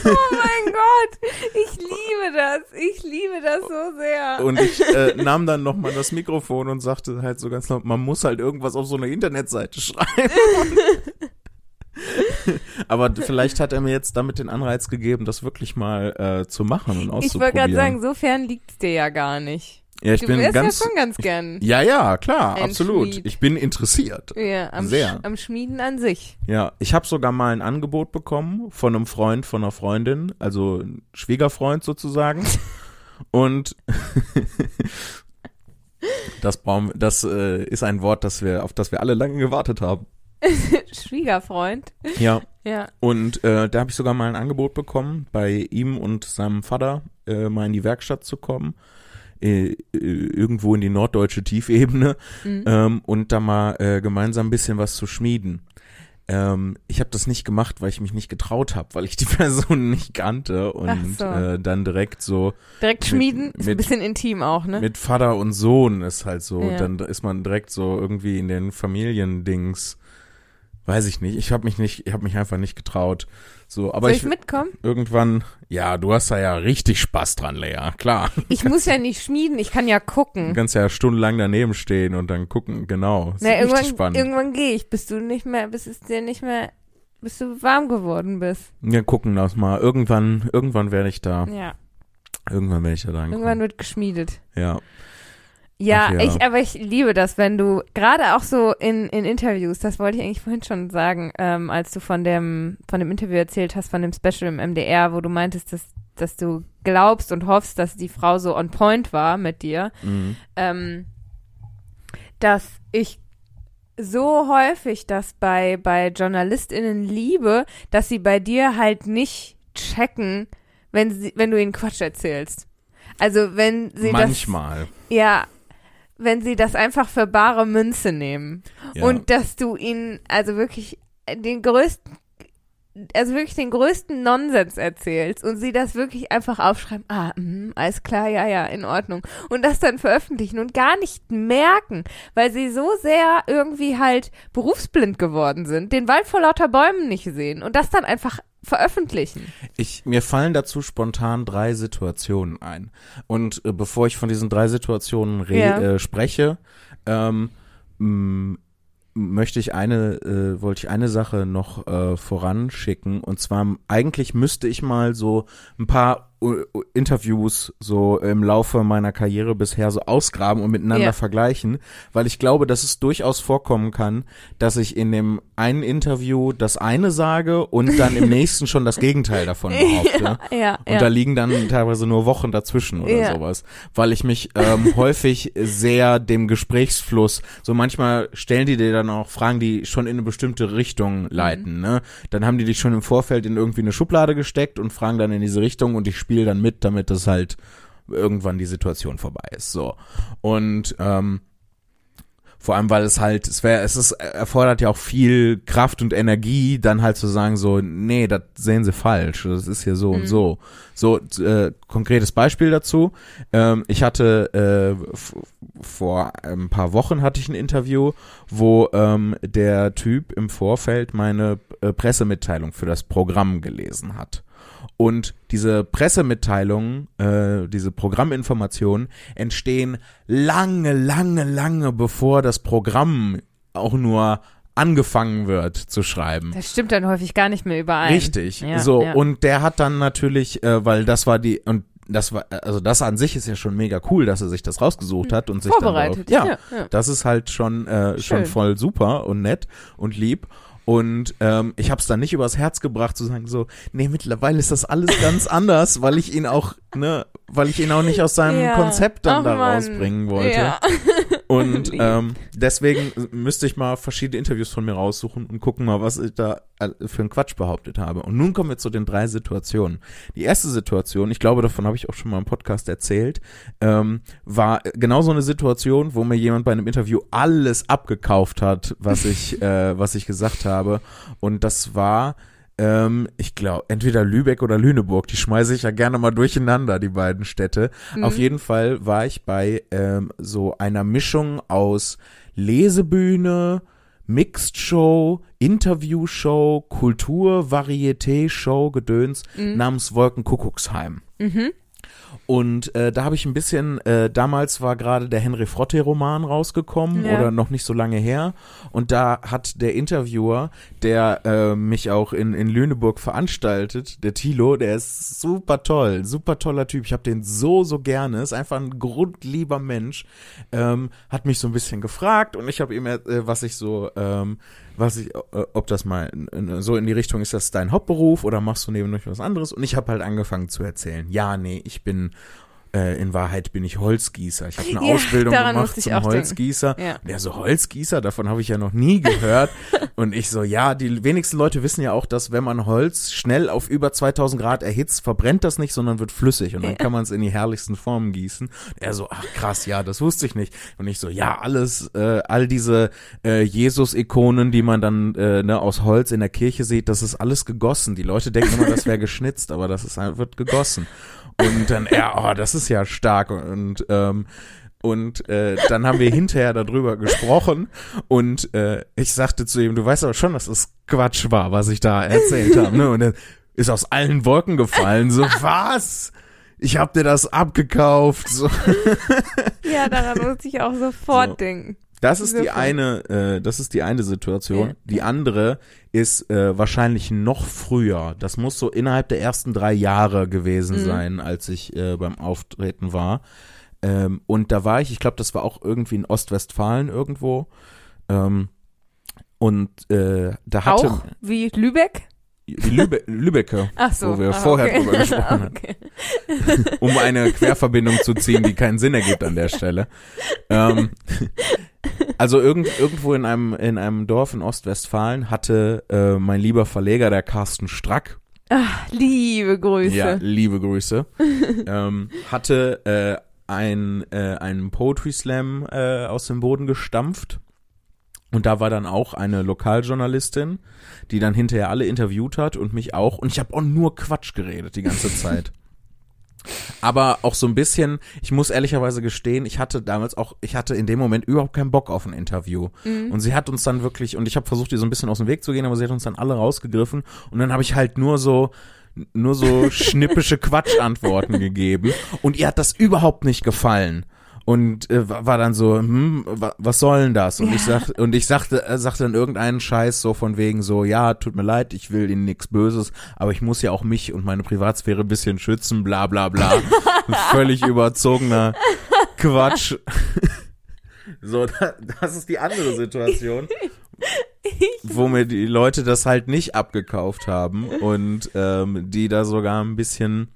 Oh mein Gott, ich liebe das. Ich liebe das so sehr. Und ich äh, nahm dann nochmal das Mikrofon und sagte halt so ganz laut, man muss halt irgendwas auf so eine Internetseite schreiben. Aber vielleicht hat er mir jetzt damit den Anreiz gegeben, das wirklich mal äh, zu machen und ich auszuprobieren. wollte gerade sagen, so fern liegt's dir ja gar nicht. Ja, ich du bin wärst ganz, ja schon ganz gern. ja, ja, klar, Ein absolut. Schmied. Ich bin interessiert. Ja, am, Sehr. Sch am Schmieden an sich. Ja, ich habe sogar mal ein Angebot bekommen von einem Freund, von einer Freundin, also ein Schwiegerfreund sozusagen. Und das brauchen, das äh, ist ein Wort, das wir, auf das wir alle lange gewartet haben. Schwiegerfreund. Ja. Ja. Und äh, da habe ich sogar mal ein Angebot bekommen, bei ihm und seinem Vater äh, mal in die Werkstatt zu kommen. Äh, äh, irgendwo in die norddeutsche Tiefebene Mhm. ähm, und da mal äh, gemeinsam ein bisschen was zu schmieden. Ähm, ich habe das nicht gemacht, weil ich mich nicht getraut habe, weil ich die Person nicht kannte und so. äh, dann direkt so Direkt mit- schmieden ist ein mit- bisschen intim auch, ne? mit Vater und Sohn ist halt so, Ja. dann ist man direkt so irgendwie in den Familiendings. Weiß ich nicht. Ich habe mich nicht, ich habe mich einfach nicht getraut. So, aber Soll ich, ich mitkommen? irgendwann, ja, du hast da ja richtig Spaß dran, Lea. Klar. Ich muss ja nicht schmieden, ich kann ja Du gucken. kannst ja stundenlang daneben stehen und dann gucken, genau. Na, irgendwann, spannend. irgendwann gehe ich, bis du nicht mehr, bis es dir nicht mehr, bis du warm geworden bist. Wir gucken das mal. Irgendwann, irgendwann werde ich da, Ja. irgendwann werde ich da dran Irgendwann wird geschmiedet. Ja. Ja, Ach ja. ich, aber ich liebe das, wenn du, gerade auch so in, in Interviews, das wollte ich eigentlich vorhin schon sagen, ähm, als du von dem, von dem Interview erzählt hast, von dem Special im MDR, wo du meintest, dass, dass du glaubst und hoffst, dass die Frau so on point war mit dir, Mhm. ähm, dass ich so häufig das bei, bei JournalistInnen liebe, dass sie bei dir halt nicht checken, wenn sie, wenn du ihnen Quatsch erzählst. Also wenn sie Manchmal. das. Ja, wenn sie das einfach für bare Münze nehmen. Ja. Und dass du ihnen also wirklich den größten, also wirklich den größten Nonsens erzählst und sie das wirklich einfach aufschreiben, ah, mh, alles klar, ja, ja, in Ordnung. Und das dann veröffentlichen und gar nicht merken, weil sie so sehr irgendwie halt berufsblind geworden sind, den Wald vor lauter Bäumen nicht sehen und das dann einfach veröffentlichen. Ich, mir fallen dazu spontan drei Situationen ein. Und äh, bevor ich von diesen drei Situationen re Ja. äh, spreche, ähm, möchte ich eine, äh, wollte ich eine Sache noch äh, voranschicken. Und zwar, eigentlich müsste ich mal so ein paar Interviews so im Laufe meiner Karriere bisher so ausgraben und miteinander Ja. vergleichen, weil ich glaube, dass es durchaus vorkommen kann, dass ich in dem einen Interview das eine sage und dann im nächsten schon das Gegenteil davon behaupte. Ja, Und da liegen dann teilweise nur Wochen dazwischen oder Ja. sowas, weil ich mich ähm, häufig sehr dem Gesprächsfluss, so manchmal stellen die dir dann auch Fragen, die schon in eine bestimmte Richtung leiten, ne? Dann haben die dich schon im Vorfeld in irgendwie eine Schublade gesteckt und fragen dann in diese Richtung und ich spiele dann mit, damit das halt irgendwann die Situation vorbei ist, so. Und ähm, vor allem, weil es halt, es wäre, es ist, erfordert ja auch viel Kraft und Energie, dann halt zu sagen, so, nee, das sehen sie falsch, das ist hier so und so. So, äh, konkretes Beispiel dazu. Ähm, ich hatte äh, vor ein paar Wochen hatte ich ein Interview, wo ähm, der Typ im Vorfeld meine äh, Pressemitteilung für das Programm gelesen hat. Und diese Pressemitteilungen, äh, diese Programminformationen entstehen lange, lange, lange bevor das Programm auch nur angefangen wird zu schreiben. Das stimmt dann häufig gar nicht mehr überein. Richtig. Ja, so, ja. und der hat dann natürlich, äh, weil das war die, und das war, also das an sich ist ja schon mega cool, dass er sich das rausgesucht hat und sich Vorbereitet. Darauf, ja. ja. das ist halt schon, äh, schon voll super und nett und lieb. Und ähm, ich habe es dann nicht übers Herz gebracht zu sagen so, nee, mittlerweile ist das alles ganz anders, weil ich ihn auch, ne, weil ich ihn auch nicht aus seinem Ja. Konzept dann Ach, da Mann. rausbringen wollte. Ja. Und ähm, deswegen müsste ich mal verschiedene Interviews von mir raussuchen und gucken mal, was ich da äh, für einen Quatsch behauptet habe. Und nun kommen wir zu den drei Situationen. Die erste Situation, ich glaube, davon habe ich auch schon mal im Podcast erzählt, ähm, war genau so eine Situation, wo mir jemand bei einem Interview alles abgekauft hat, was ich, äh, was ich gesagt habe. Und das war ähm, ich glaube, entweder Lübeck oder Lüneburg, die schmeiße ich ja gerne mal durcheinander, die beiden Städte. Auf jeden Fall war ich bei ähm, so einer Mischung aus Lesebühne, Mixed Show, Interview-Show, Kultur, Varieté-Show, Gedöns namens Wolkenkuckucksheim. Und äh, da habe ich ein bisschen, äh, damals war gerade der Henry Frotte-Roman rausgekommen Ja. oder noch nicht so lange her. Und da hat der Interviewer, der äh, mich auch in, in Lüneburg veranstaltet, der Thilo, der ist super toll, super toller Typ. Ich habe den so, so gerne, ist einfach ein grundlieber Mensch. Ähm, hat mich so ein bisschen gefragt und ich habe ihm, äh, was ich so, ähm, was ich, äh, ob das mal so in die Richtung ist, das dein Hauptberuf oder machst du nebenbei was anderes? Und ich habe halt angefangen zu erzählen. Ja, nee, ich bin äh, in Wahrheit bin ich Holzgießer. Ich habe eine Ja, Ausbildung gemacht zum. Holzgießer. Ja. Der so Holzgießer, davon habe ich ja noch nie gehört. und ich so, ja, die wenigsten Leute wissen ja auch, dass wenn man Holz schnell auf über 2000 Grad erhitzt, verbrennt das nicht, sondern wird flüssig und dann Ja. kann man es in die herrlichsten Formen gießen. Er so, ach krass, ja, das wusste ich nicht. Und ich so, ja, alles, äh, all diese äh, Jesus-Ikonen, die man dann äh, ne, aus Holz in der Kirche sieht, das ist alles gegossen. Die Leute denken immer, das wäre geschnitzt, aber das ist halt, wird gegossen. Und dann er, oh, das ist ja stark und ähm, und äh, dann haben wir hinterher darüber gesprochen und äh, ich sagte zu ihm, du weißt aber schon, dass das Quatsch war, was ich da erzählt habe, ne? Und er ist aus allen Wolken gefallen, so was? Ich hab dir das abgekauft. So. ja, daran musste ich auch sofort So. denken. Das ist die eine, äh, das ist die eine Situation. Ja. Die andere ist äh, wahrscheinlich noch früher. Das muss so innerhalb der ersten drei Jahre gewesen Mhm. sein, als ich äh, beim Auftreten war. Ähm, und da war ich, ich glaube, das war auch irgendwie in Ostwestfalen irgendwo. Ähm, und äh, da hatte Auch wie Lübeck? Lübe Lübecker, Ach so. wo wir ah, vorher okay. drüber gesprochen haben, okay. um eine Querverbindung zu ziehen, die keinen Sinn ergibt an der Stelle. Ähm, also irgend, irgendwo in einem, in einem Dorf in Ostwestfalen hatte äh, mein lieber Verleger, der Carsten Strack, Ach, liebe Grüße. ja, liebe Grüße, ähm, hatte äh, ein, äh, einen Poetry Slam äh, aus dem Boden gestampft. Und da war dann auch eine Lokaljournalistin, die dann hinterher alle interviewt hat und mich auch. Und ich habe auch nur Quatsch geredet die ganze Zeit. Aber auch so ein bisschen, ich muss ehrlicherweise gestehen, ich hatte damals auch, ich hatte in dem Moment überhaupt keinen Bock auf ein Interview. Und sie hat uns dann wirklich, und ich habe versucht, ihr so ein bisschen aus dem Weg zu gehen, aber sie hat uns dann alle rausgegriffen. Und dann habe ich halt nur so, nur so schnippische Quatschantworten gegeben. Und ihr hat das überhaupt nicht gefallen. Und äh, war dann so, hm, wa, was soll denn das? Und ich sag, und ich sagte, äh, sagte dann irgendeinen Scheiß so von wegen so, ja, tut mir leid, ich will Ihnen nichts Böses, aber ich muss ja auch mich und meine Privatsphäre ein bisschen schützen, bla bla bla. Völlig überzogener Quatsch. so, da, das ist die andere Situation. wo mir die Leute das halt nicht abgekauft haben und ähm, die da sogar ein bisschen,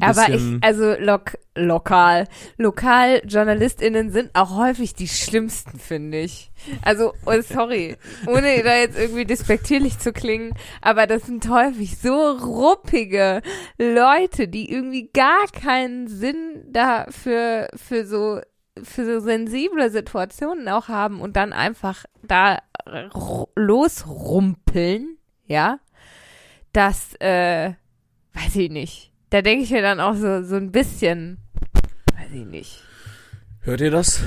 Aber ich, also lok, lokal, LokaljournalistInnen sind auch häufig die schlimmsten, finde ich. Also, oh, sorry, ohne da jetzt irgendwie despektierlich zu klingen, aber das sind häufig so ruppige Leute, die irgendwie gar keinen Sinn dafür, für so, für so sensible Situationen auch haben und dann einfach da losrumpeln, ja, das, äh, weiß ich nicht. Da denke ich mir dann auch so, so ein bisschen, weiß ich nicht. Hört ihr das?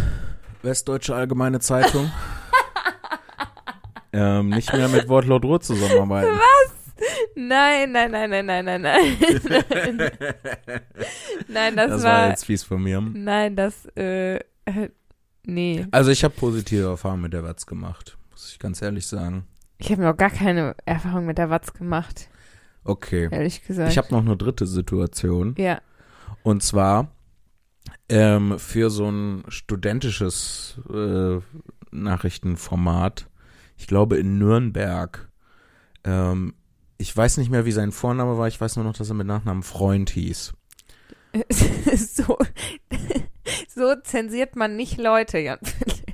Westdeutsche Allgemeine Zeitung. ähm, nicht mehr mit Wortlaut Ruhr zusammenarbeiten. Nein, nein, nein, nein, nein, nein, nein. nein, das, Das war war, jetzt fies von mir. nein, das, äh, äh, nee. Also ich habe positive Erfahrungen mit der Watz gemacht, muss ich ganz ehrlich sagen. Ich habe noch gar keine Erfahrung mit der Watz gemacht, Okay. ehrlich gesagt. Ich habe noch eine dritte Situation. ja. Und zwar ähm, für so ein studentisches äh, Nachrichtenformat, ich glaube in Nürnberg. Ähm, ich weiß nicht mehr, wie sein Vorname war, ich weiß nur noch, dass er mit Nachnamen Freund hieß. so, so zensiert man nicht Leute, Jan Philipp.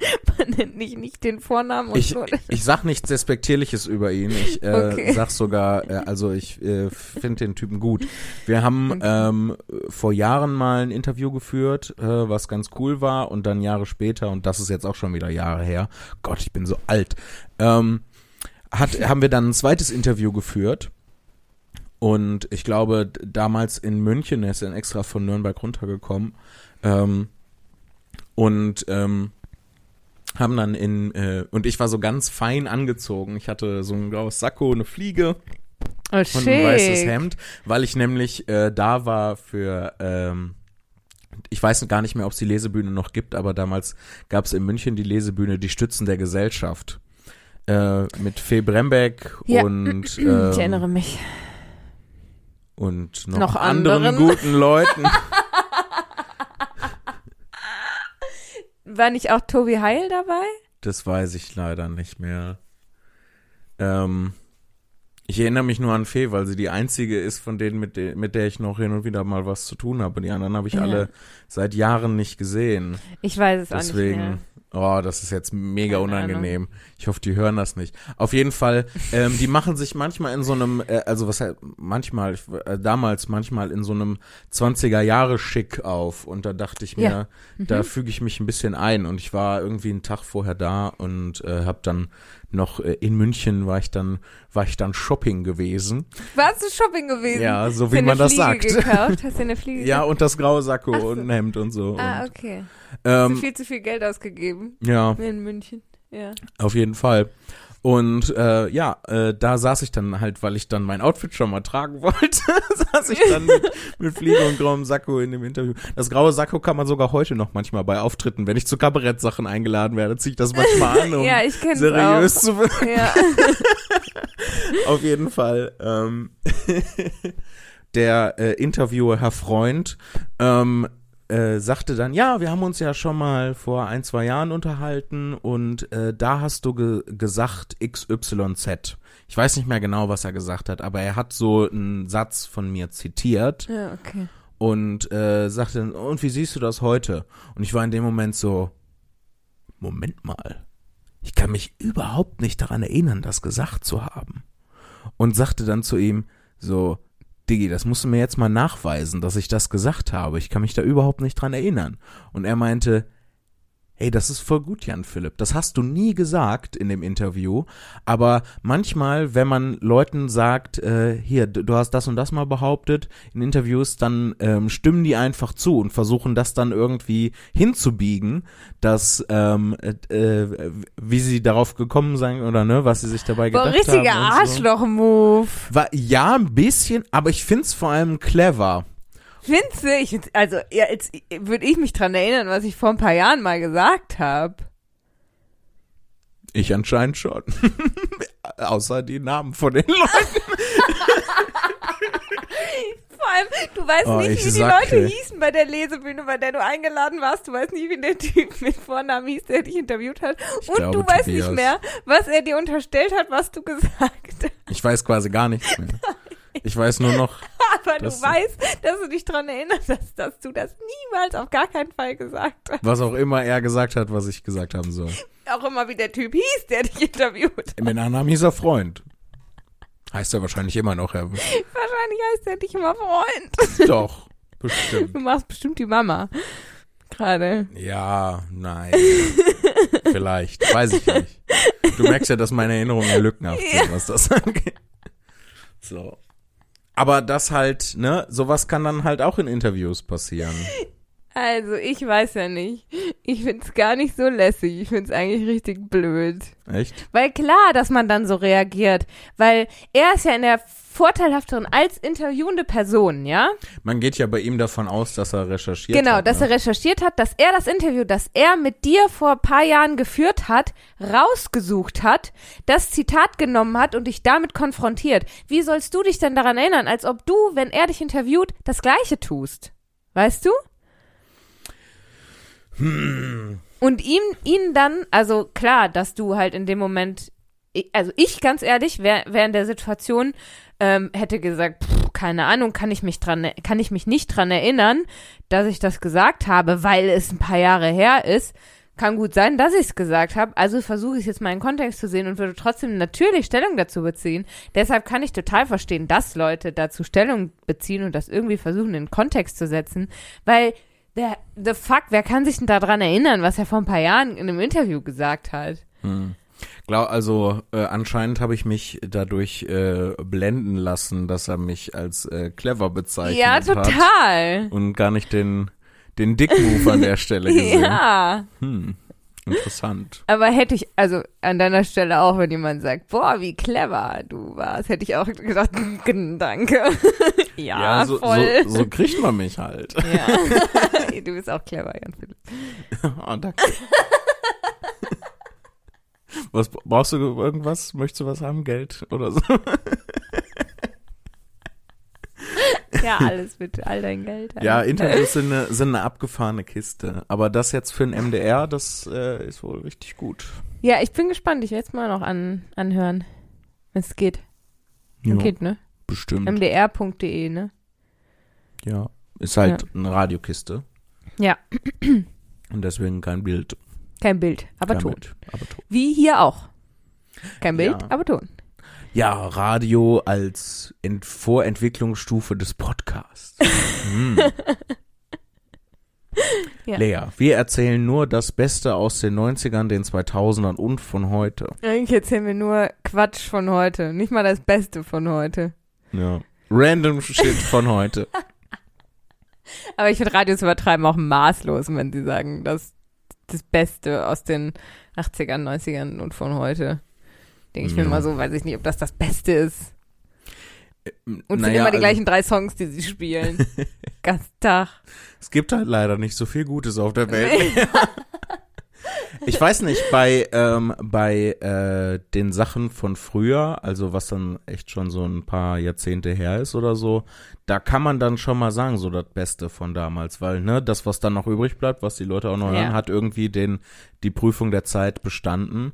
Man nennt nicht, nicht den Vornamen und Ich, so. ich sag nichts Despektierliches über ihn. Ich äh, Okay. sag sogar, äh, also ich äh, finde den Typen gut. Wir haben Okay. ähm, vor Jahren mal ein Interview geführt, äh, was ganz cool war, und dann Jahre später, und das ist jetzt auch schon wieder Jahre her. Gott, ich bin so alt. Ähm, hat, haben wir dann ein zweites Interview geführt. Und ich glaube, damals in München, er ist dann extra von Nürnberg runtergekommen. Ähm, und ähm, haben dann in, äh, und ich war so ganz fein angezogen. Ich hatte so ein graues Sakko, eine Fliege Oh, und ein weißes. Hemd, weil ich nämlich äh, da war für, ähm, ich weiß gar nicht mehr, ob es die Lesebühne noch gibt, aber damals gab es in München die Lesebühne Die Stützen der Gesellschaft. Äh, mit Fee Brembeck Ja. und, ich ähm, erinnere mich. und noch, Noch anderen anderen. guten Leuten. War nicht auch Tobi Heil dabei? Das weiß ich leider nicht mehr. Ähm, ich erinnere mich nur an Fee, weil sie die einzige ist von denen, mit, de mit der ich noch hin und wieder mal was zu tun habe. Die anderen habe ich Ja. alle seit Jahren nicht gesehen. Ich weiß es auch nicht mehr. Oh, das ist jetzt mega Keine unangenehm. Ich hoffe, die hören das nicht. Auf jeden Fall, ähm, die machen sich manchmal in so einem, äh, also was halt, manchmal, äh, damals manchmal in so einem 20er Jahre Schick auf. Und da dachte ich mir, Ja. da füge ich mich ein bisschen ein. Und ich war irgendwie einen Tag vorher da und äh, habe dann noch äh, in München war ich dann, war ich dann Shopping gewesen. Warst du Shopping gewesen? Ja, so Hast wie man das sagt. gekauft? Hast du eine Fliege Ja, und das graue Sakko so. und ein Hemd und so. Ah, okay. Hast ähm, du viel zu viel Geld ausgegeben ja. in München? Ja. Auf jeden Fall. Und äh, ja, äh, da saß ich dann halt, weil ich dann mein Outfit schon mal tragen wollte, saß ich dann mit, mit Fliege und grauem Sakko in dem Interview. Das graue Sakko kann man sogar heute noch manchmal bei Auftritten, wenn ich zu Kabarettsachen eingeladen werde, ziehe ich das manchmal an, um ja, seriös auch. zu wirken. Ja. Auf jeden Fall. Ähm, der äh, Interviewer, Herr Freund, ähm, äh, sagte dann, ja, wir haben uns ja schon mal vor ein, zwei Jahren unterhalten und äh, da hast du ge gesagt XYZ. Ich weiß nicht mehr genau, was er gesagt hat, aber er hat so einen Satz von mir zitiert ja, okay. und äh, sagte, dann, und wie siehst du das heute? Und ich war in dem Moment so, Moment mal, ich kann mich überhaupt nicht daran erinnern, das gesagt zu haben. Und sagte dann zu ihm so, Diggi, das musst du mir jetzt mal nachweisen, dass ich das gesagt habe. Ich kann mich da überhaupt nicht dran erinnern. Und er meinte, Hey, das ist voll gut, Jan Philipp. Das hast du nie gesagt in dem Interview. Aber manchmal, wenn man Leuten sagt, äh, hier, du hast das und das mal behauptet in Interviews, dann ähm, stimmen die einfach zu und versuchen das dann irgendwie hinzubiegen, dass ähm, äh, äh wie sie darauf gekommen sein oder ne, was sie sich dabei Boah, gedacht haben. richtiger Arschloch-Move. War, ja, ein bisschen, aber ich find's vor allem clever. Findest du? Ich find's, also, ja, jetzt würde ich mich dran erinnern, was ich vor ein paar Jahren mal gesagt habe. Ich anscheinend schon. Außer die Namen von den Leuten. Vor allem, du weißt Oh, nicht, ich wie die Leute dir. hießen bei der Lesebühne, bei der du eingeladen warst. Du weißt nicht, wie der Typ mit Vornamen hieß, der dich interviewt hat. Ich Und glaube, du weißt Tobias. nicht mehr, was er dir unterstellt hat, was du gesagt hast. Ich weiß quasi gar nichts mehr. Ich weiß nur noch, Aber Das- du weißt, dass du dich dran erinnerst, dass, dass du das niemals auf gar keinen Fall gesagt hast. was auch immer er gesagt hat, was ich gesagt haben soll. Auch immer, wie der Typ hieß, der dich interviewt. Mit Nachnamen hieß er Freund. Heißt er wahrscheinlich immer noch, Herr. Wahrscheinlich heißt er dich immer Freund. Doch, bestimmt. Du machst bestimmt die Mama. Gerade. Ja, nein. Vielleicht, weiß ich nicht. Du merkst ja, dass meine Erinnerungen ja lückenhaft sind, was das angeht. So. Aber das halt, ne, sowas kann dann halt auch in Interviews passieren. Also, ich weiß ja nicht. Ich find's gar nicht so lässig. Ich find's eigentlich richtig blöd. Echt? Weil klar, dass man dann so reagiert. Weil er ist ja in der vorteilhafteren als interviewende Person, ja? Man geht ja bei ihm davon aus, dass er recherchiert Genau, hat. dass ne? er recherchiert hat, dass er das Interview, das er mit dir vor ein paar Jahren geführt hat, rausgesucht hat, das Zitat genommen hat und dich damit konfrontiert. Wie sollst du dich denn daran erinnern, als ob du, wenn er dich interviewt, das Gleiche tust? Weißt du? Und ihm, ihn dann, also klar, dass du halt in dem Moment, also ich ganz ehrlich, wär, wär in der Situation, ähm, hätte gesagt, pff, keine Ahnung, kann ich mich dran, kann ich mich nicht dran erinnern, dass ich das gesagt habe, weil es ein paar Jahre her ist. Kann gut sein, dass ich es gesagt habe. Also versuche ich jetzt mal in Kontext zu sehen und würde trotzdem natürlich Stellung dazu beziehen. Deshalb kann ich total verstehen, dass Leute dazu Stellung beziehen und das irgendwie versuchen in Kontext zu setzen, weil der the fuck, wer kann sich denn daran erinnern, was er vor ein paar Jahren in einem Interview gesagt hat? Glaub, also äh, anscheinend habe ich mich dadurch äh, blenden lassen, dass er mich als äh, clever bezeichnet ja, hat. total. Und gar nicht den, den Dickmove an der Stelle gesehen. Ja, Hm, interessant. aber hätte ich, also an deiner Stelle auch, wenn jemand sagt, boah, wie clever du warst, hätte ich auch gedacht, danke. ja, so, voll. so, so kriegt man mich halt. Ja. du bist auch clever, Jan Philipp. oh, danke. Was brauchst du irgendwas? Möchtest du was haben? Geld oder so? Ja, alles mit all dein Geld. Ja. Interviews sind eine, sind eine abgefahrene Kiste. Aber das jetzt für ein MDR, das äh, ist wohl richtig gut. Ja, ich bin gespannt. Ich werde es mal noch an, anhören, wenn es geht. Ja, Geht, ne? bestimmt. mdr.de, ne? Ja. Ist halt eine Radiokiste. Ja. Und deswegen kein Bild. Kein Bild, aber kein Ton. Bild, aber Ton. Wie hier auch. Kein Bild, Ja. aber Ton. Ja, Radio als Ent Vorentwicklungsstufe des Podcasts. hm. Ja. Lea, wir erzählen nur das Beste aus den 90ern, den 2000ern und von heute. Eigentlich erzählen wir nur Quatsch von heute. Nicht mal das Beste von heute. Ja. Random Shit von heute. Aber ich finde Radios übertreiben auch maßlos, wenn sie sagen, das das Beste aus den 80ern, 90ern und von heute. Denke ich mir Ja. mal so, weiß ich nicht, ob das das Beste ist. Und sind Naja, immer die also- gleichen drei Songs, die sie spielen. Ganz Tag. Es gibt halt leider nicht so viel Gutes auf der Welt. ich weiß nicht, bei, ähm, bei äh, den Sachen von früher, also was dann echt schon so ein paar Jahrzehnte her ist oder so, da kann man dann schon mal sagen, so das Beste von damals, weil, ne, das, was dann noch übrig bleibt, was die Leute auch noch Ja. hören, hat irgendwie den, die Prüfung der Zeit bestanden.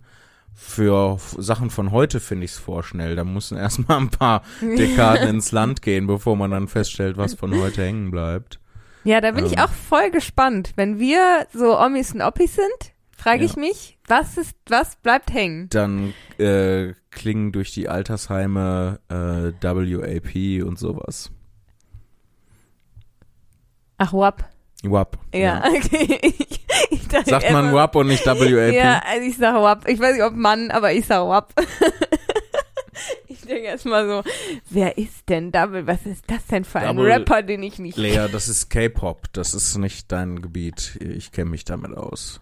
Für Sachen von heute finde ich es vorschnell. Da müssen erstmal ein paar Dekaden ins Land gehen, bevor man dann feststellt, was von heute hängen bleibt. Ja, da bin ich Ähm. auch voll gespannt. Wenn wir so Omis und Oppis sind, frage Ja. ich mich, was ist, was bleibt hängen? Dann äh, klingen durch die Altersheime äh, WAP und sowas. Ach, WAP. WAP. Ja, okay. Ich, ich dachte Sagt man WAP und nicht WAP? Ja, also ich sage WAP. Ich weiß nicht, ob Mann, aber ich sage WAP. ich denke erstmal so, wer ist denn Double? Was ist das denn für ein Double- Rapper, den ich nicht Lea, das ist K-Pop. Das ist nicht dein Gebiet. Ich kenne mich damit aus.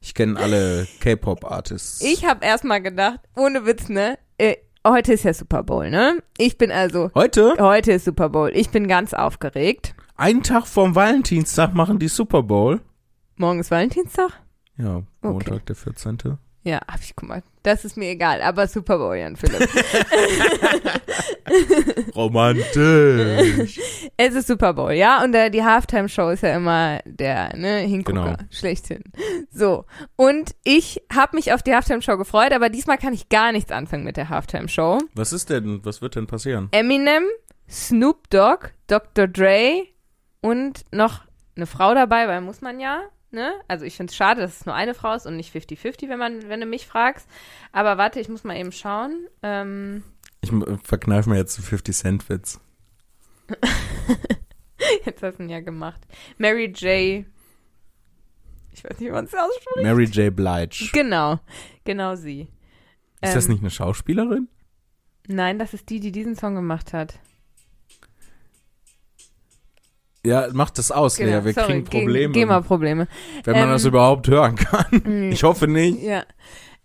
Ich kenne alle K-Pop-Artists. Ich habe erstmal gedacht, ohne Witz, ne? Äh, heute ist ja Super Bowl, ne? Ich bin also, Heute, heute ist Super Bowl. Ich bin ganz aufgeregt. Einen Tag vorm Valentinstag, machen die Super Bowl. Morgen ist Valentinstag? Ja, Montag, der 14. Ja, hab ich, guck mal. Das ist mir egal, aber Super Bowl, Jan Philipp. Romantisch. es ist Super Bowl, ja? Und äh, die Halftime-Show ist ja immer der, ne, Hingucker, Genau. schlechthin. So. Und ich habe mich auf die Halftime-Show gefreut, aber diesmal kann ich gar nichts anfangen mit der Halftime-Show. Was ist denn, was wird denn passieren? Eminem, Snoop Dogg, Dr. Dre und noch eine Frau dabei, weil muss man ja, ne? Also ich finde es schade, dass es nur eine Frau ist und nicht 50-50, wenn man, wenn du mich fragst. Aber warte, ich muss mal eben schauen. Ähm, Ich m- verkneif mir jetzt einen 50-Cent-Witz. jetzt hast du ihn ja gemacht. Mary J. Ich weiß nicht, wie man es ausspricht. Mary J. Blige. Genau, genau sie. Ist das Ähm, nicht eine Schauspielerin? Nein, das ist die, die diesen Song gemacht hat. Ja, macht das aus, Lea. Wir Genau, sorry, kriegen Probleme, Ge GEMA-Probleme. wenn man Ähm, das überhaupt hören kann. Ich hoffe nicht. Ja.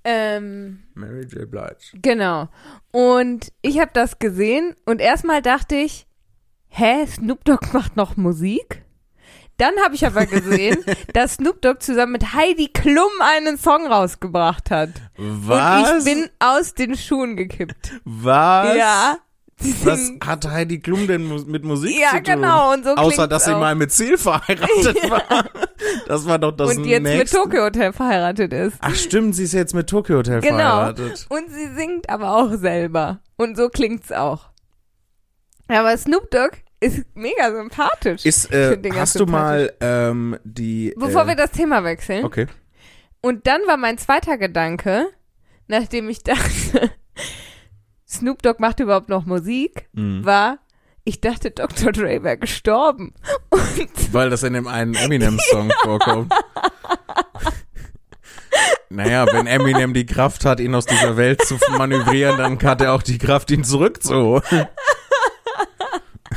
Ähm, Mary J. Blige. Genau. Und ich habe das gesehen und erstmal dachte ich, hä, Snoop Dogg macht noch Musik? Dann habe ich aber gesehen, dass Snoop Dogg zusammen mit Heidi Klum einen Song rausgebracht hat. Was? Und ich bin aus den Schuhen gekippt. Was? Ja. Was hat Heidi Klum denn mit Musik ja, zu tun? genau. Und so Außer, dass sie auch. mal mit Ziel verheiratet war. Das war doch das und jetzt mit nächste. Tokyo Hotel verheiratet ist. Ach stimmt, sie ist jetzt mit Tokyo Hotel Genau. verheiratet. Und sie singt aber auch selber. Und so klingt's auch. Aber Snoop Dogg ist mega sympathisch. Ist, äh, hast du mal ähm, die... Bevor äh, wir das Thema wechseln. Okay. Und dann war mein zweiter Gedanke, nachdem ich dachte, Snoop Dogg macht überhaupt noch Musik, Mhm. war, ich dachte, Dr. Dre wäre gestorben. Und Weil das in dem einen Eminem-Song vorkommt. Naja, wenn Eminem die Kraft hat, ihn aus dieser Welt zu manövrieren, dann hat er auch die Kraft, ihn zurückzuholen.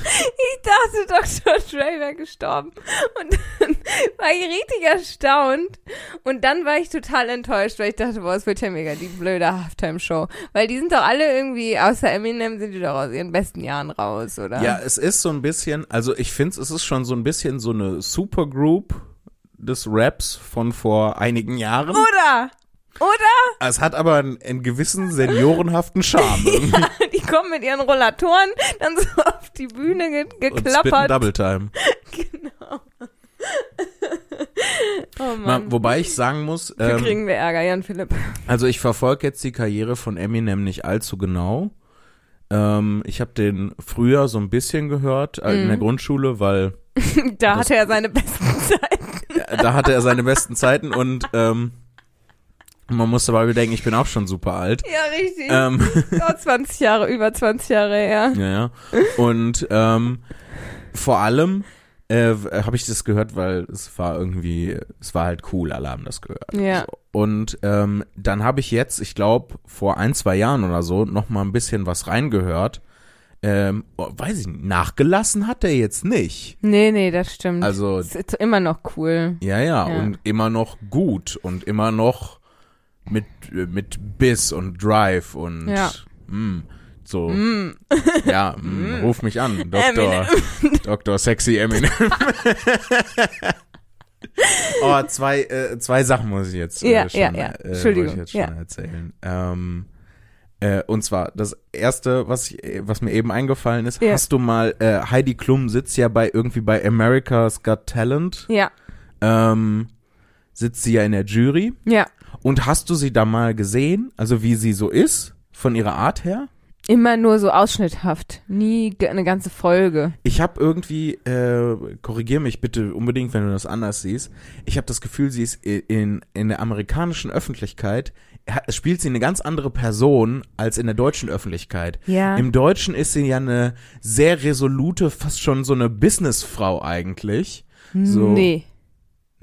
Ich dachte, Dr. Dre wäre gestorben. Und dann war ich richtig erstaunt. Und dann war ich total enttäuscht, weil ich dachte, boah, es wird ja mega die blöde Halftime-Show. Weil die sind doch alle irgendwie, außer Eminem, sind die doch aus ihren besten Jahren raus, oder? Ja, es ist so ein bisschen, also ich finde, es ist schon so ein bisschen so eine Supergroup des Raps von vor einigen Jahren. Oder? Oder? Es hat aber einen, einen gewissen seniorenhaften Charme. irgendwie. Kommen mit ihren Rollatoren dann so auf die Bühne ge Und geklappert. Double Time. Genau. oh Mann. wobei ich sagen muss, ähm, kriegen wir Ärger, Jan Philipp. also ich verfolge jetzt die Karriere von Eminem nicht allzu genau. Ähm, ich habe den früher so ein bisschen gehört äh, in der Mhm. Grundschule, weil Da hatte er seine besten Zeiten. da hatte er seine besten Zeiten und ähm, man muss dabei bedenken, ich bin auch schon super alt. Ja, richtig. Ähm, Oh, 20 Jahre, über 20 Jahre her. Ja, ja. Und ähm, vor allem äh, habe ich das gehört, weil es war irgendwie, es war halt cool, alle haben das gehört. Ja. So. Und ähm, dann habe ich jetzt, ich glaube, vor ein, zwei Jahren oder so, noch mal ein bisschen was reingehört. Ähm, oh, weiß ich nicht, nachgelassen hat er jetzt nicht. Nee, nee, das stimmt. Also, Es ist immer noch cool. ja, ja, Ja. und immer noch gut und immer noch mit, äh, mit Biss und Drive und Ja. mm, so. Mm. Ja, mm, ruf mich an, Doktor, Doktor Sexy Eminem. oh, zwei, äh, zwei Sachen muss ich jetzt äh, Ja, schon, ja, ja. Äh, Entschuldigung, wollte ich jetzt ja. schon erzählen. Ähm, äh, und zwar, das erste, was, ich, äh, was mir eben eingefallen ist, Ja. hast du mal, äh, Heidi Klum sitzt ja bei irgendwie bei America's Got Talent, Ja, ähm, sitzt sie ja in der Jury. ja. Und hast du sie da mal gesehen, also wie sie so ist, von ihrer Art her? Immer nur so ausschnitthaft. Nie eine ganze Folge. Ich habe irgendwie, äh, korrigier mich bitte unbedingt, wenn du das anders siehst. Ich habe das Gefühl, sie ist in, in der amerikanischen Öffentlichkeit, spielt sie eine ganz andere Person als in der deutschen Öffentlichkeit. Ja. Im Deutschen ist sie ja eine sehr resolute, fast schon so eine Businessfrau eigentlich. So. Nee.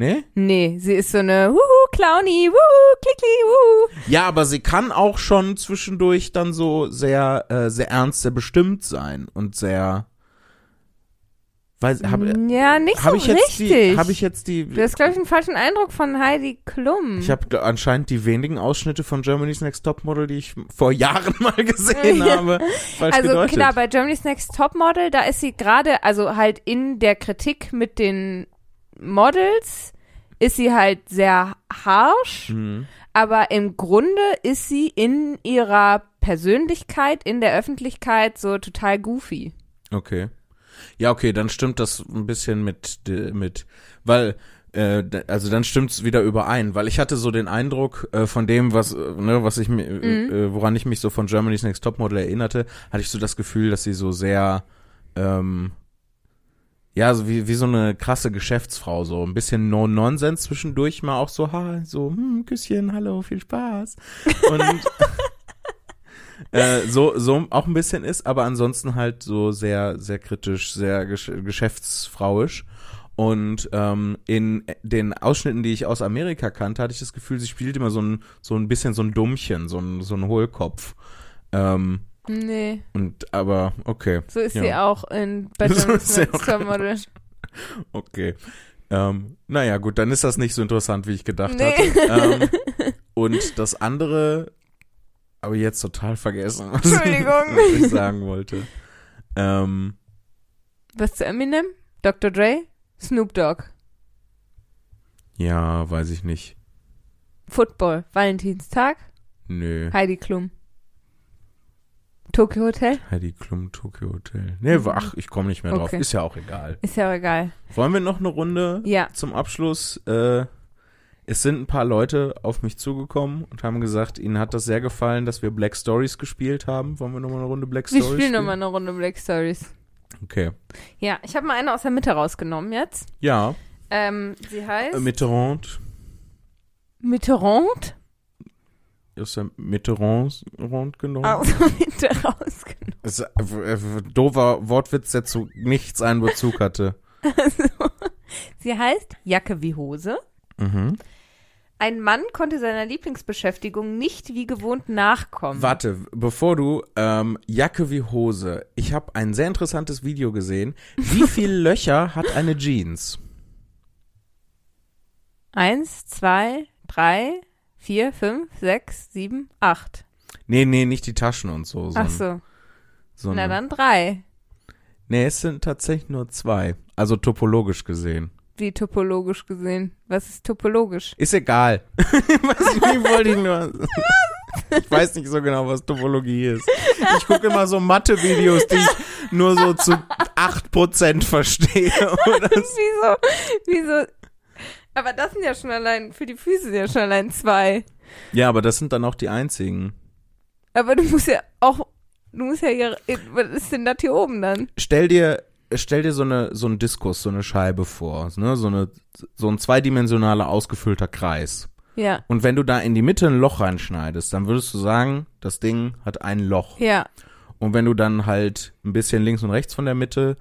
Ne? Nee, sie ist so eine Wuhu, Clowny, Wuhu, Klickli, Wuhu. Ja, aber sie kann auch schon zwischendurch dann so sehr, äh, sehr ernst, sehr bestimmt sein und sehr. Weiß, hab, Ja, nicht hab so ich jetzt richtig. habe ich jetzt die, du hast, glaube ich, einen falschen Eindruck von Heidi Klum. Ich habe anscheinend die wenigen Ausschnitte von Germany's Next Topmodel, die ich vor Jahren mal gesehen habe, also gedeutet. klar, bei Germany's Next Topmodel, da ist sie gerade, also halt in der Kritik mit den Models, ist sie halt sehr harsh, Mhm. aber im Grunde ist sie in ihrer Persönlichkeit, in der Öffentlichkeit so total goofy. Okay. Ja, okay, dann stimmt das ein bisschen mit, mit, weil, äh, also dann stimmt's wieder überein, weil ich hatte so den Eindruck äh, von dem, was, äh, ne, was ich mir, äh, Mhm. äh, woran ich mich so von Germany's Next Topmodel erinnerte, hatte ich so das Gefühl, dass sie so sehr, ähm, ja, so wie, wie so eine krasse Geschäftsfrau, so ein bisschen No-Nonsense zwischendurch mal auch so, ha, so, hm, Küsschen, hallo, viel Spaß. Und äh, so, so auch ein bisschen ist, aber ansonsten halt so sehr, sehr kritisch, sehr gesch geschäftsfrauisch. Und ähm, in den Ausschnitten, die ich aus Amerika kannte, hatte ich das Gefühl, sie spielt immer so ein, so ein bisschen so ein Dummchen, so ein, so ein Hohlkopf. Ähm, Nee, und aber, okay, so ist Ja. sie auch in bei So Next. Topmodel. okay. Ähm, naja, gut, dann ist das nicht so interessant, wie ich gedacht Nee. hatte. Ähm, und das andere ich jetzt total vergessen, was, Entschuldigung. was ich sagen wollte. Ähm, Was zu Eminem? Dr. Dre? Snoop Dogg? ja, weiß ich nicht. Football? Valentinstag? Nö. Heidi Klum? Tokyo Hotel? Heidi Klum, Tokyo Hotel. Nee, wa- ach, ich komme nicht mehr drauf. Okay. Ist ja auch egal. Ist ja auch egal. Wollen wir noch eine Runde Ja. zum Abschluss? Äh, es sind ein paar Leute auf mich zugekommen und haben gesagt, ihnen hat das sehr gefallen, dass wir Black Stories gespielt haben. Wollen wir noch mal eine Runde Black Wir Stories spielen nochmal eine Runde Black Stories. Okay. Ja, ich habe mal eine aus der Mitte rausgenommen jetzt. Ja, Ähm, sie heißt Mitterrand. Mitterrand. Aus der Mitterrand Rand genommen. Aus der Mitte rausgenommen. Das ist äh, doofer Wortwitz, der zu nichts einen Bezug hatte. Also, sie heißt Jacke wie Hose. Mhm. Ein Mann konnte seiner Lieblingsbeschäftigung nicht wie gewohnt nachkommen. Warte, bevor du ähm, Jacke wie Hose. Ich habe ein sehr interessantes Video gesehen. Wie viele Löcher hat eine Jeans? Eins, zwei, drei, vier, fünf, sechs, sieben, acht. Nee, nee, nicht die Taschen und so. Ach sondern so. so Na dann drei. Nee, es sind tatsächlich nur zwei. Also topologisch gesehen. Wie topologisch gesehen. Was ist topologisch? Ist egal. was, wie wollte ich nur. Ich weiß nicht so genau, was Topologie ist. Ich gucke immer so Mathe-Videos, die ich nur so zu 8% verstehe. Oder so. Wieso? Wieso? Aber das sind ja schon allein, für die Füße sind ja schon allein zwei. Ja, aber das sind dann auch die einzigen. Aber du musst ja auch, du musst ja hier, was ist denn das hier oben dann? Stell dir, stell dir so eine, so einen Diskus, so eine Scheibe vor, ne? so eine, so ein zweidimensionaler ausgefüllter Kreis. Ja, Und wenn du da in die Mitte ein Loch reinschneidest, dann würdest du sagen, das Ding hat ein Loch. ja, Und wenn du dann halt ein bisschen links und rechts von der Mitte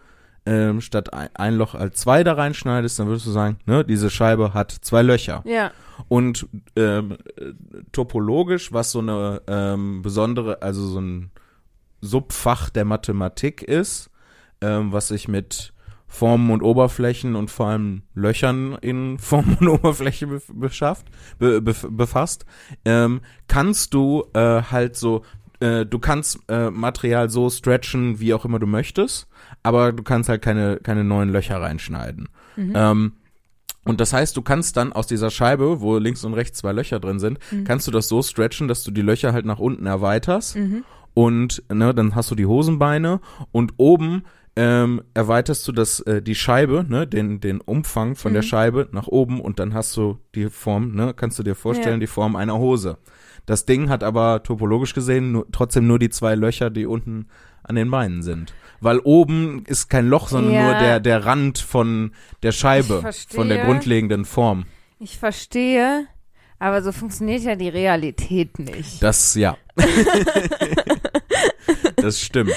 ähm, statt ein, ein Loch als zwei da reinschneidest, dann würdest du sagen, ne, diese Scheibe hat zwei Löcher. ja, Und ähm, äh, topologisch, was so eine ähm, besondere, also so ein Subfach der Mathematik ist, ähm, was sich mit Formen und Oberflächen und vor allem Löchern in Form und Oberfläche bef beschafft, be bef befasst, ähm, kannst du äh, halt so, äh, du kannst äh, Material so stretchen, wie auch immer du möchtest, aber du kannst halt keine, keine neuen Löcher reinschneiden. Mhm. Ähm, und das heißt, du kannst dann aus dieser Scheibe, wo links und rechts zwei Löcher drin sind, Mhm. kannst du das so stretchen, dass du die Löcher halt nach unten erweiterst mhm. und ne, dann hast du die Hosenbeine und oben ähm, erweiterst du das äh, die Scheibe, ne, den den Umfang von der Mhm. Scheibe nach oben und dann hast du die Form, ne, kannst du dir vorstellen, Ja. die Form einer Hose. Das Ding hat aber topologisch gesehen nur, trotzdem nur die zwei Löcher, die unten an den Beinen sind. Weil oben ist kein Loch, sondern Ja. nur der, der Rand von der Scheibe, von der grundlegenden Form. Ich verstehe, aber so funktioniert ja die Realität nicht. Das, ja. das stimmt.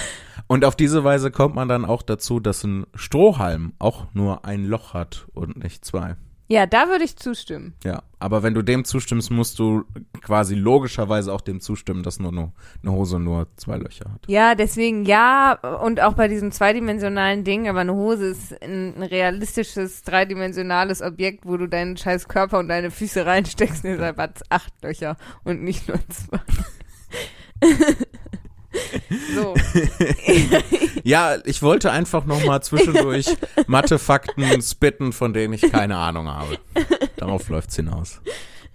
Und auf diese Weise kommt man dann auch dazu, dass ein Strohhalm auch nur ein Loch hat und nicht zwei. Ja, da würde ich zustimmen. Ja, aber wenn du dem zustimmst, musst du quasi logischerweise auch dem zustimmen, dass nur, nur eine Hose nur zwei Löcher hat. Ja, deswegen ja, und auch bei diesem zweidimensionalen Ding, aber eine Hose ist ein, ein realistisches, dreidimensionales Objekt, wo du deinen scheiß Körper und deine Füße reinsteckst, deshalb hat es acht Löcher und nicht nur zwei. so. Ja, ich wollte einfach nochmal zwischendurch Mathefakten spitten, von denen ich keine Ahnung habe. Darauf läuft's hinaus.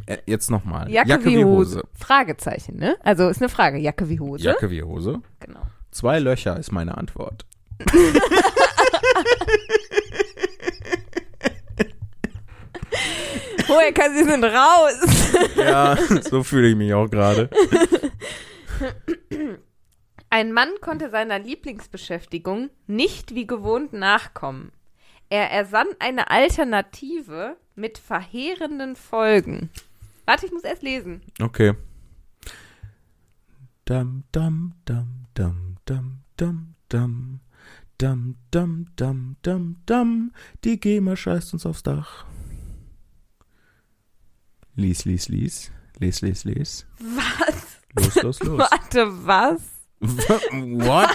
Äh, Jetzt nochmal. Jacke, wie Hose. Fragezeichen, ne? Also ist eine Frage. Jacke wie Hose. Jacke wie Hose. Genau. Zwei Löcher ist meine Antwort. Woher kann sie sind raus? Ja, so fühle ich mich auch gerade. Ein Mann konnte seiner Lieblingsbeschäftigung nicht wie gewohnt nachkommen. Er ersann eine Alternative mit verheerenden Folgen. Warte, ich muss erst lesen. Okay. Dam, dam, dam, dam, dam, dam, dam. Dam, dam, dam, dam, dam. Die GEMA scheißt uns aufs Dach. Lies, lies, lies. Lies, lies, lies. Was? Los, los, los. Warte, was? What?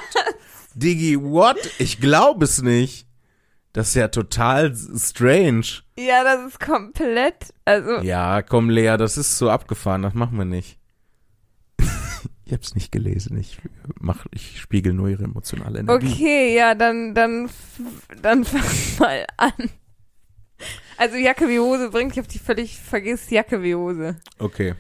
Diggi, what? Ich glaube es nicht. Das ist ja total strange. Ja, das ist komplett. Also, Ja, komm, Lea, das ist so abgefahren, das machen wir nicht. ich hab's nicht gelesen, ich mach, ich spiegel nur ihre emotionale Energie. okay, ja, dann, dann, dann fang mal an. Also Jacke wie Hose bringt dich auf die völlig vergiss Jacke wie Hose. Okay.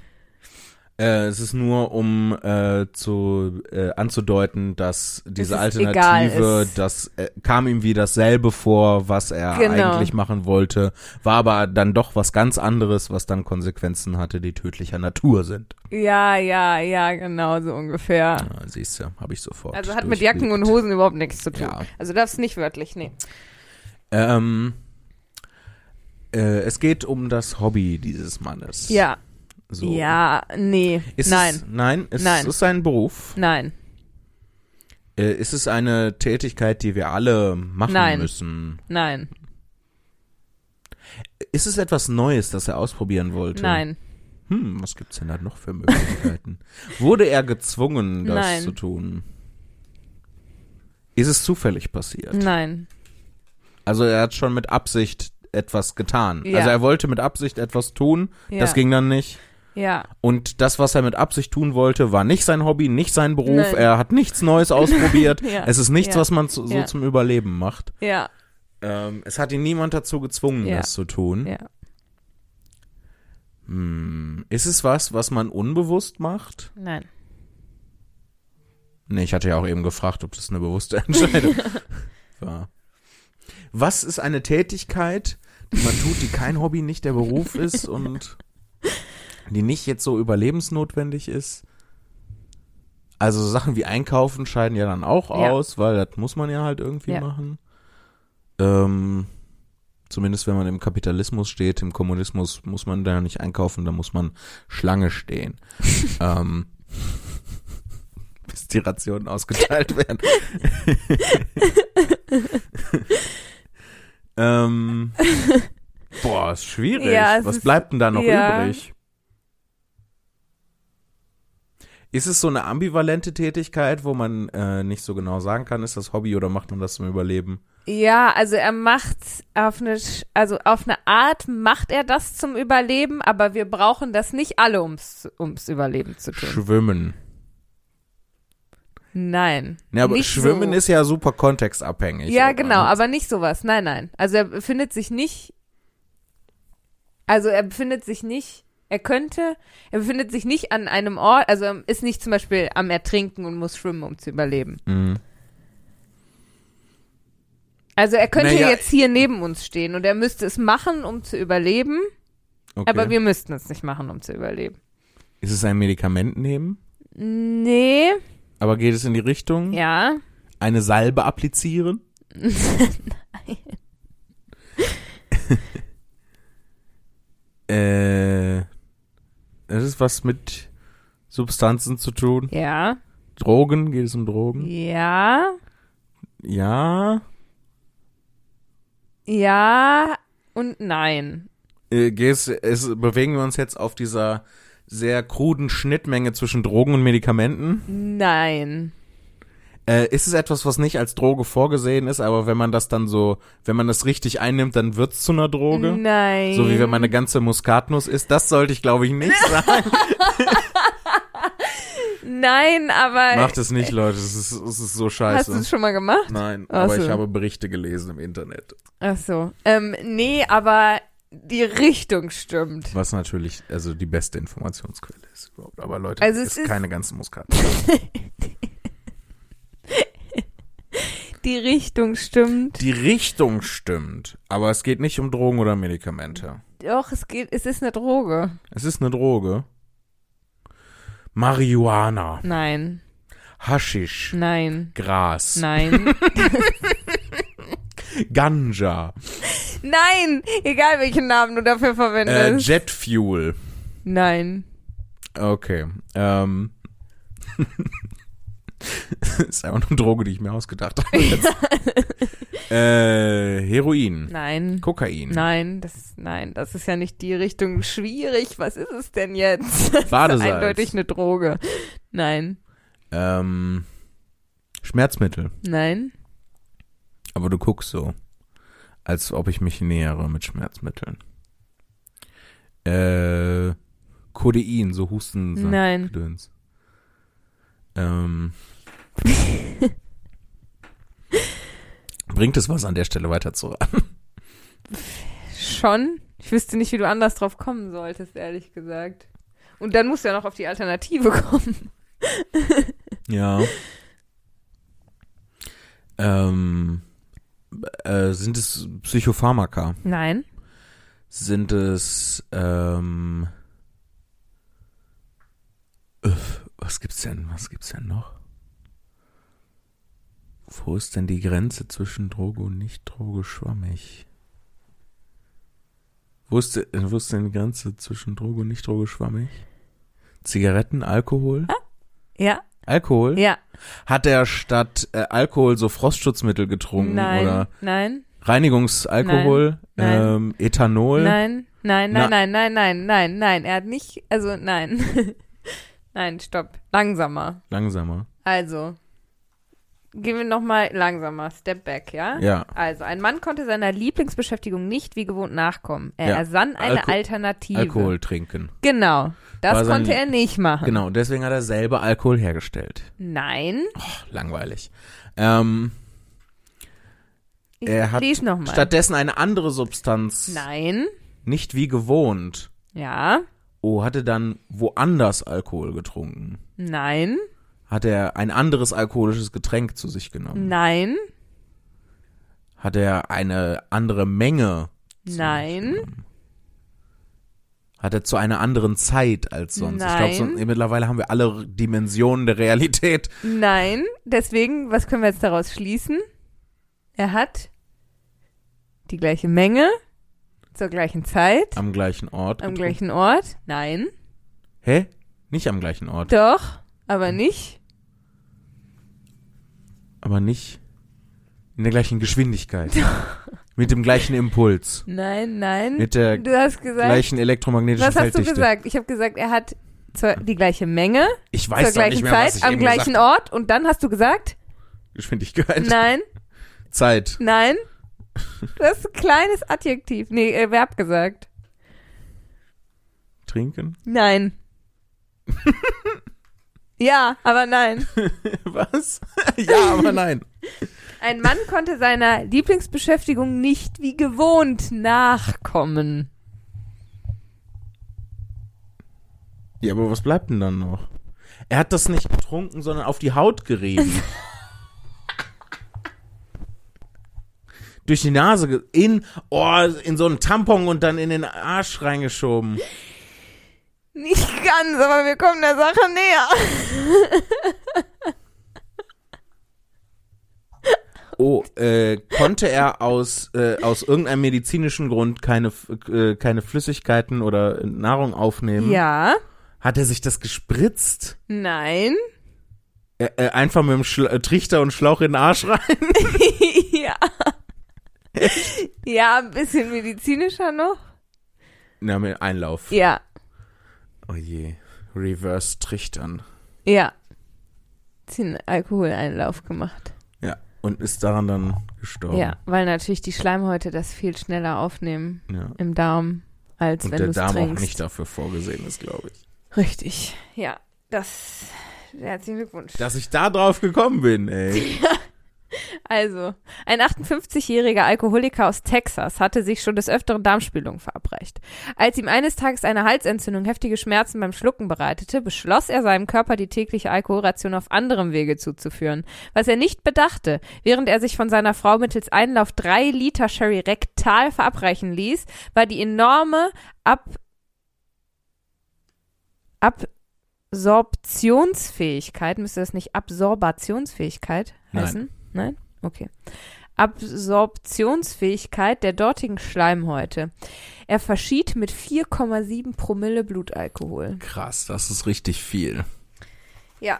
Äh, es ist nur, um äh, zu äh, anzudeuten, dass diese Alternative, das äh, kam ihm wie dasselbe vor, was er Genau. eigentlich machen wollte, war aber dann doch was ganz anderes, was dann Konsequenzen hatte, die tödlicher Natur sind. Ja, ja, ja, genau, so ungefähr. Ja, siehst du, habe ich sofort. Also hat mit Jacken und. Hosen überhaupt nichts zu tun. Ja. Also das nicht wörtlich, nee. Ähm, äh, es geht um das Hobby dieses Mannes. Ja, So. ja, nee, Ist nein, Es, nein, es Nein. ist ein Beruf. nein, Äh, ist es eine Tätigkeit, die wir alle machen Nein. müssen? nein, Ist es etwas Neues, das er ausprobieren wollte? nein, Hm, was gibt's denn da noch für Möglichkeiten? Wurde er gezwungen, das Nein. zu tun? Ist es zufällig passiert? nein, Also er hat schon mit Absicht etwas getan. Ja. Also er wollte mit Absicht etwas tun, ja, das ging dann nicht. Ja, Und das, was er mit Absicht tun wollte, war nicht sein Hobby, nicht sein Beruf. Nein. Er hat nichts Neues ausprobiert. Ja. Es ist nichts, Ja. was man so Ja. zum Überleben macht. ja, Ähm, es hat ihn niemand dazu gezwungen, das zu tun. ja. Hm. Ist es was, was man unbewusst macht? Nein. Nee, ich hatte ja auch eben gefragt, ob das eine bewusste Entscheidung war. Was ist eine Tätigkeit, die man tut, die kein Hobby, nicht der Beruf ist und die nicht jetzt so überlebensnotwendig ist? Also Sachen wie Einkaufen scheiden ja dann auch Ja. aus, weil das muss man ja halt irgendwie Ja. machen. Ähm, zumindest wenn man im Kapitalismus steht, im Kommunismus muss man da nicht einkaufen, da muss man Schlange stehen. ähm, bis die Rationen ausgeteilt werden. ähm, boah, ist schwierig. Ja, Was ist- bleibt denn da noch ja. übrig? Ist es so eine ambivalente Tätigkeit, wo man äh, nicht so genau sagen kann, ist das Hobby oder macht man das zum Überleben? Ja, also er macht auf eine, also auf eine Art macht er das zum Überleben, aber wir brauchen das nicht alle, ums, ums Überleben zu tun. Schwimmen. Nein. Ja, aber Schwimmen so. ist ja super kontextabhängig. Ja, aber- genau, aber nicht sowas. Nein, nein. Also er befindet sich nicht, also er befindet sich nicht, er könnte, er befindet sich nicht an einem Ort, also ist nicht zum Beispiel am Ertrinken und muss schwimmen, um zu überleben. Mhm. Also er könnte Naja, jetzt hier neben uns stehen und er müsste es machen, um zu überleben, Okay. aber wir müssten es nicht machen, um zu überleben. Ist es ein Medikament nehmen? Nee. Aber geht es in die Richtung? Ja. Eine Salbe applizieren? äh, das ist was mit Substanzen zu tun. Ja. Drogen? Geht es um Drogen? Ja. Ja. Ja und nein. Äh, geht's, es, bewegen wir uns jetzt auf dieser sehr kruden Schnittmenge zwischen Drogen und Medikamenten? Nein. Äh, ist es etwas, was nicht als Droge vorgesehen ist, aber wenn man das dann so, wenn man das richtig einnimmt, dann wird's zu einer Droge? Nein. So wie wenn man eine ganze Muskatnuss isst. Das sollte ich, glaube ich, nicht sagen. Nein, aber. Macht es nicht, Leute. Es ist, es ist so Hast du scheiße. es schon mal gemacht? Nein, Ach aber so. ich habe Berichte gelesen im Internet. Ach so. Ähm, nee, aber die Richtung stimmt. Was natürlich, also die beste Informationsquelle ist überhaupt. Aber Leute, Also es ist ist- keine ganze Muskat. Die Richtung stimmt. Die Richtung stimmt, aber es geht nicht um Drogen oder Medikamente. Doch, es geht, es ist eine Droge. Es ist eine Droge. Marihuana, Nein. Haschisch, Nein. Gras, Nein. Ganja, Nein! Egal welchen Namen du dafür äh, verwendest. Jetfuel. Nein. Okay. Ähm. ist einfach nur eine Droge, die ich mir ausgedacht habe. Äh, Heroin, Nein. Kokain, Nein, das, nein, das ist ja nicht die Richtung. Schwierig. Was ist es denn jetzt? Das Badesalz. ist eindeutig eine Droge. Nein. ähm, Schmerzmittel. Nein. Aber du guckst so, als ob ich mich nähere mit Schmerzmitteln. Äh, Codein, so Husten. Nein. Gedöns. Ähm. Bringt es was an der Stelle weiter zu raten? Schon. Ich wüsste nicht, wie du anders drauf kommen solltest, ehrlich gesagt. Und dann musst du ja noch auf die Alternative kommen. Ja. Ähm, äh, sind es Psychopharmaka? Nein. Sind es, ähm, öff, was gibt's denn, was gibt's denn noch? Wo ist denn die Grenze zwischen Droge und Nicht-Droge schwammig? Wo ist, de- wo ist denn die Grenze zwischen Droge und Nicht-Droge schwammig? Zigaretten, Alkohol? Ja. Alkohol? Ja. Hat er statt äh, Alkohol so Frostschutzmittel getrunken Nein. oder Nein. Reinigungsalkohol, Nein. Nein. Ähm, Ethanol? Nein. Nein, Na- nein, nein, nein, nein, nein, nein. Er hat nicht, also nein. nein, stopp. Langsamer. Langsamer. Also. Gehen wir nochmal langsamer. Step back, ja? Ja. Also, ein Mann konnte seiner Lieblingsbeschäftigung nicht wie gewohnt nachkommen. Er Ja. ersann eine Alko- Alternative. Alkohol trinken. Genau. War Das sein- konnte er nicht machen. Genau, deswegen hat er selber Alkohol hergestellt. Nein. Oh, langweilig. Ähm, Ich Er hat stattdessen eine andere Substanz. Nein. Nicht wie gewohnt. Ja. Oh, hatte dann woanders Alkohol getrunken. Nein. Hat er ein anderes alkoholisches Getränk zu sich genommen? Nein. Hat er eine andere Menge? zu sich Nein. genommen? Hat er zu einer anderen Zeit als sonst? Ich glaube, so, Nein. mittlerweile haben wir alle Dimensionen der Realität. Nein. Deswegen, was können wir jetzt daraus schließen? Er hat die gleiche Menge zur gleichen Zeit Am gleichen Ort. am getrunken. gleichen Ort. Nein. Hä? Nicht am gleichen Ort. Doch, aber nicht. Aber nicht in der gleichen Geschwindigkeit. Mit dem gleichen Impuls. Nein, nein. Mit der du hast gesagt. gleichen elektromagnetischen Was hast du gesagt? Ich habe gesagt, er hat zur, die gleiche Menge Ich zur weiß doch gleichen mehr, Zeit am gleichen. Ort und dann hast du gesagt? Geschwindigkeit. Nein, Zeit. nein. Du hast ein kleines Adjektiv, nee, äh, Verb gesagt. Trinken? Nein. ja, aber nein. Was? ja, aber nein. Ein Mann konnte seiner Lieblingsbeschäftigung nicht wie gewohnt nachkommen. Ja, aber was bleibt denn dann noch? Er hat das nicht getrunken, sondern auf die Haut gerieben. Durch die Nase in oh, in so einen Tampon und dann in den Arsch reingeschoben. Nicht ganz, aber wir kommen der Sache näher. Oh, äh, konnte er aus, äh, aus irgendeinem medizinischen Grund keine, äh, keine Flüssigkeiten oder Nahrung aufnehmen? Ja. Hat er sich das gespritzt? Nein. Äh, äh, einfach mit dem Schla äh, Trichter und Schlauch in den Arsch rein? ja. Ja, ein bisschen medizinischer noch. Na, mit Einlauf. Ja. Oh je. Reverse Trichtern. Ja. Sie einen Alkoholeinlauf gemacht. Ja. Und ist daran dann gestorben. Ja, weil natürlich die Schleimhäute das viel schneller aufnehmen ja. im Darm, als Und wenn der du es Darm auch trinkst. nicht dafür vorgesehen ist, glaube ich. Richtig. Ja, das. Herzlichen Glückwunsch. Dass ich da drauf gekommen bin, ey. Also, ein 58-jähriger Alkoholiker aus Texas hatte sich schon des Öfteren Darmspülung verabreicht. Als ihm eines Tages eine Halsentzündung heftige Schmerzen beim Schlucken bereitete, beschloss er seinem Körper die tägliche Alkoholration auf anderem Wege zuzuführen. Was er nicht bedachte, während er sich von seiner Frau mittels Einlauf drei Liter Sherry rektal verabreichen ließ, war die enorme Ab Absorptionsfähigkeit, müsste das nicht Absorbationsfähigkeit heißen? Nein? Okay. Absorptionsfähigkeit der dortigen Schleimhäute. Er verschied mit 4,7 Promille Blutalkohol. Krass, das ist richtig viel. Ja.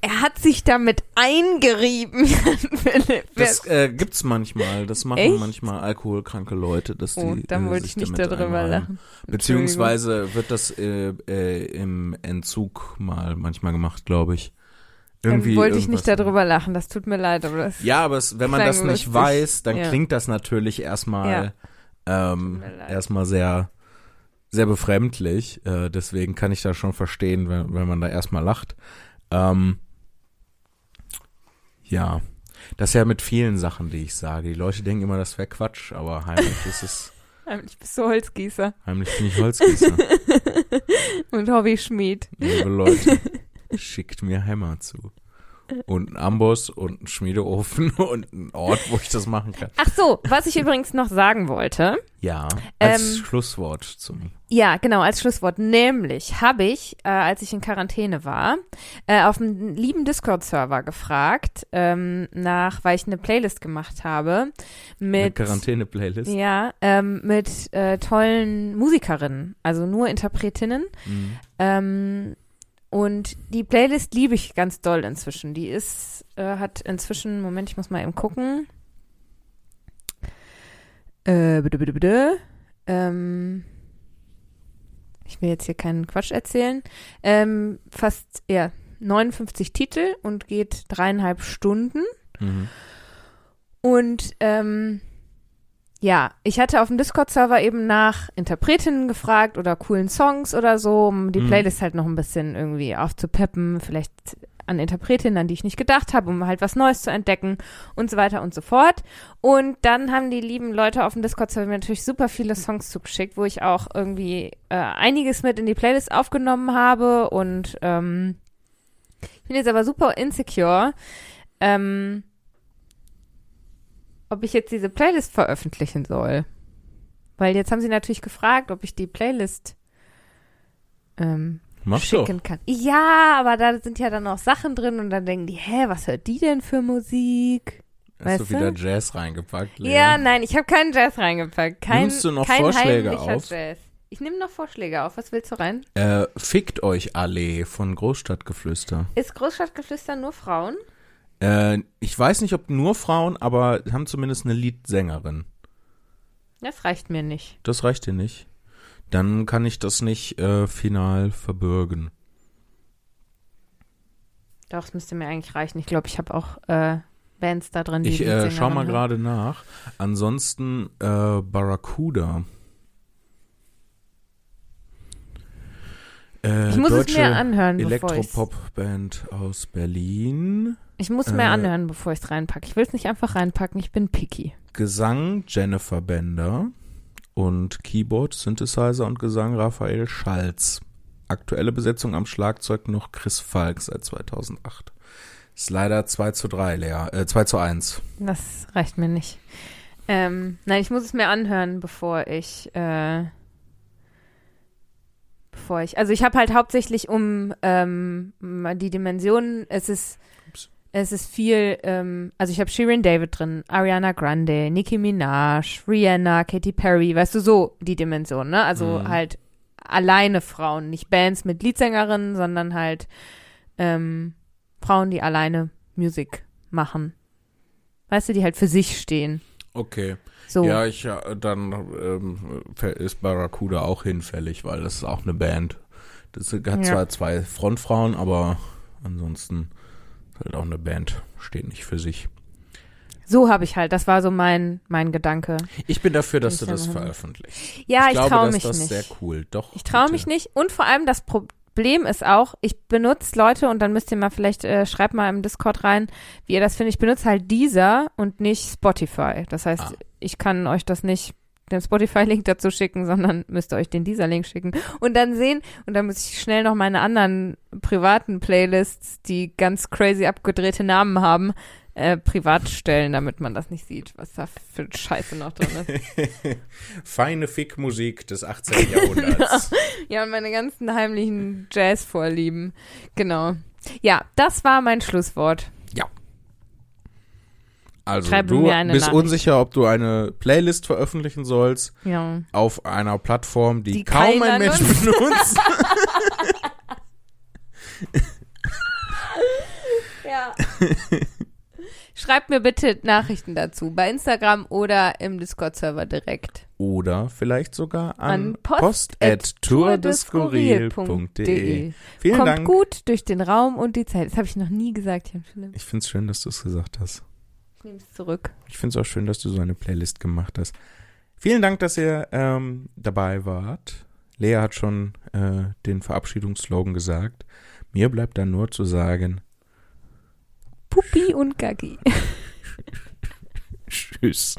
Er hat sich damit eingerieben, Philipp. Das äh, gibt's manchmal. Das machen Echt? manchmal alkoholkranke Leute, dass die oh, dann äh, wollte sich ich nicht darüber lachen. Beziehungsweise wird das äh, äh, im Entzug mal manchmal gemacht, glaube ich. Irgendwie Dann wollte ich nicht darüber lachen. Das tut mir leid, aber das Ja, aber es, wenn man das nicht lustig. weiß, dann Ja. klingt das natürlich erstmal ähm, mir leid. erstmal sehr sehr befremdlich. Äh, deswegen kann ich das schon verstehen, wenn, wenn man da erstmal lacht. Ähm, ja, das ist ja mit vielen Sachen, die ich sage. Die Leute denken immer, das wäre Quatsch, aber heimlich ist es, Heimlich bist du Holzgießer heimlich bin ich Holzgießer. und Hobbyschmied. Liebe Leute, schickt mir Hämmer zu. Und einen Amboss und einen Schmiedeofen und einen Ort, wo ich das machen kann. Ach so, was ich übrigens noch sagen wollte. Ja, als Ähm, Schlusswort zum Ja, genau, als Schlusswort. Nämlich habe ich, äh, als ich in Quarantäne war, äh, auf einem lieben Discord-Server gefragt, ähm, nach, weil ich eine Playlist gemacht habe eine mit Quarantäne-Playlist. ja, ähm, mit äh, tollen Musikerinnen, also nur Interpretinnen. Mhm. Und die Playlist liebe ich ganz doll inzwischen. Die ist, äh, hat inzwischen, Moment, ich muss mal eben gucken. Äh, bitte, bitte, bitte. Ähm, ich will jetzt hier keinen Quatsch erzählen. Ähm, fast, ja, 59 Titel und geht dreieinhalb Stunden. Mhm. Und ähm, ja, ich hatte auf dem Discord-Server eben nach Interpretinnen gefragt oder coolen Songs oder so, um die Mhm. Playlist halt noch ein bisschen irgendwie aufzupeppen, vielleicht an Interpretinnen, an die ich nicht gedacht habe, um halt was Neues zu entdecken und so weiter und so fort. Und dann haben die lieben Leute auf dem Discord-Server mir natürlich super viele Songs zugeschickt, wo ich auch irgendwie äh, einiges mit in die Playlist aufgenommen habe und ähm, ich bin jetzt aber super insecure, ähm, ob ich jetzt diese Playlist veröffentlichen soll. Weil jetzt haben sie natürlich gefragt, ob ich die Playlist ähm, Mach doch. schicken kann. Ja, aber da sind ja dann auch Sachen drin und dann denken die, hä, was hört die denn für Musik? Hast Weißt du wieder Jazz reingepackt, Lea? Ja, nein, ich habe keinen Jazz reingepackt. Kein, Nimmst du noch kein Vorschläge auf? Jazz. Ich nehme noch Vorschläge auf. Was willst du rein? Äh, Fickt euch alle von Großstadtgeflüster. Ist Großstadtgeflüster nur Frauen? Äh, ich weiß nicht, ob nur Frauen, aber haben zumindest eine Liedsängerin. Das reicht mir nicht. Das reicht dir nicht. Dann kann ich das nicht äh, final verbürgen. Doch, es müsste mir eigentlich reichen. Ich glaube, ich habe auch äh, Bands da drin, die Ich äh, Leadsängerin schau mal gerade nach. Ansonsten äh, Barracuda. Äh, Ich muss es mir anhören, Elektropop-Band aus Berlin. Ich muss mir äh, anhören, bevor ich es reinpacke. Ich will es nicht einfach reinpacken. Ich bin picky. Gesang Jennifer Bender und Keyboard, Synthesizer und Gesang Raphael Schalz. Aktuelle Besetzung am Schlagzeug noch Chris Falk seit 2008. Ist leider 2 zu 3, Lea. Äh, 2 zu 1. Das reicht mir nicht. Ähm, nein, ich muss es mir anhören, bevor ich, äh, bevor ich. Also ich habe halt hauptsächlich um ähm, die Dimensionen, es ist Ups. es ist viel, ähm, also ich habe Shirin David drin, Ariana Grande, Nicki Minaj, Rihanna, Katy Perry, weißt du, so die Dimension, ne? Also Mhm. halt alleine Frauen, nicht Bands mit Leadsängerinnen, sondern halt ähm, Frauen, die alleine Musik machen. Weißt du, die halt für sich stehen. Okay. So. Ja, ich äh, dann ähm, ist Barracuda auch hinfällig, weil das ist auch eine Band. Das hat Ja. zwar zwei Frontfrauen, aber ansonsten ist halt auch eine Band, steht nicht für sich. So habe ich halt, das war so mein, mein Gedanke. Ich bin dafür, dass Ich du das veröffentlichst. Ja, ich, glaube, traue mich das nicht. sehr cool. Doch. Ich traue mich nicht. Und vor allem das Problem ist auch, ich benutze Leute und dann müsst ihr mal vielleicht, äh, schreibt mal im Discord rein, wie ihr das findet. Ich benutze halt dieser und nicht Spotify. Das heißt, Ah. ich kann euch das nicht den Spotify-Link dazu schicken, sondern müsst ihr euch den dieser Link schicken und dann sehen und dann muss ich schnell noch meine anderen privaten Playlists, die ganz crazy abgedrehte Namen haben, äh, privat stellen, damit man das nicht sieht, was da für Scheiße noch drin ist. Feine Fickmusik des 18. Jahrhunderts. Ja, und meine ganzen heimlichen Jazz-Vorlieben. Genau. Ja, das war mein Schlusswort. Also Schreibe du bist Nachricht. unsicher, ob du eine Playlist veröffentlichen sollst Ja. auf einer Plattform, die, Die kaum ein Mensch nutzt. benutzt. ja. Schreibt mir bitte Nachrichten dazu bei Instagram oder im Discord-Server direkt. Oder vielleicht sogar an, An post post at tourdeskurril.de. Vielen Kommt Dank. gut durch den Raum und die Zeit. Das habe ich noch nie gesagt, Jan Philipp. Ich finde es schön, dass du es gesagt hast. Ich nehme es zurück. Ich finde es auch schön, dass du so eine Playlist gemacht hast. Vielen Dank, dass ihr ähm, dabei wart. Lea hat schon äh, den Verabschiedungsslogan gesagt. Mir bleibt dann nur zu sagen, Puppi und Gaggi. Tschüss.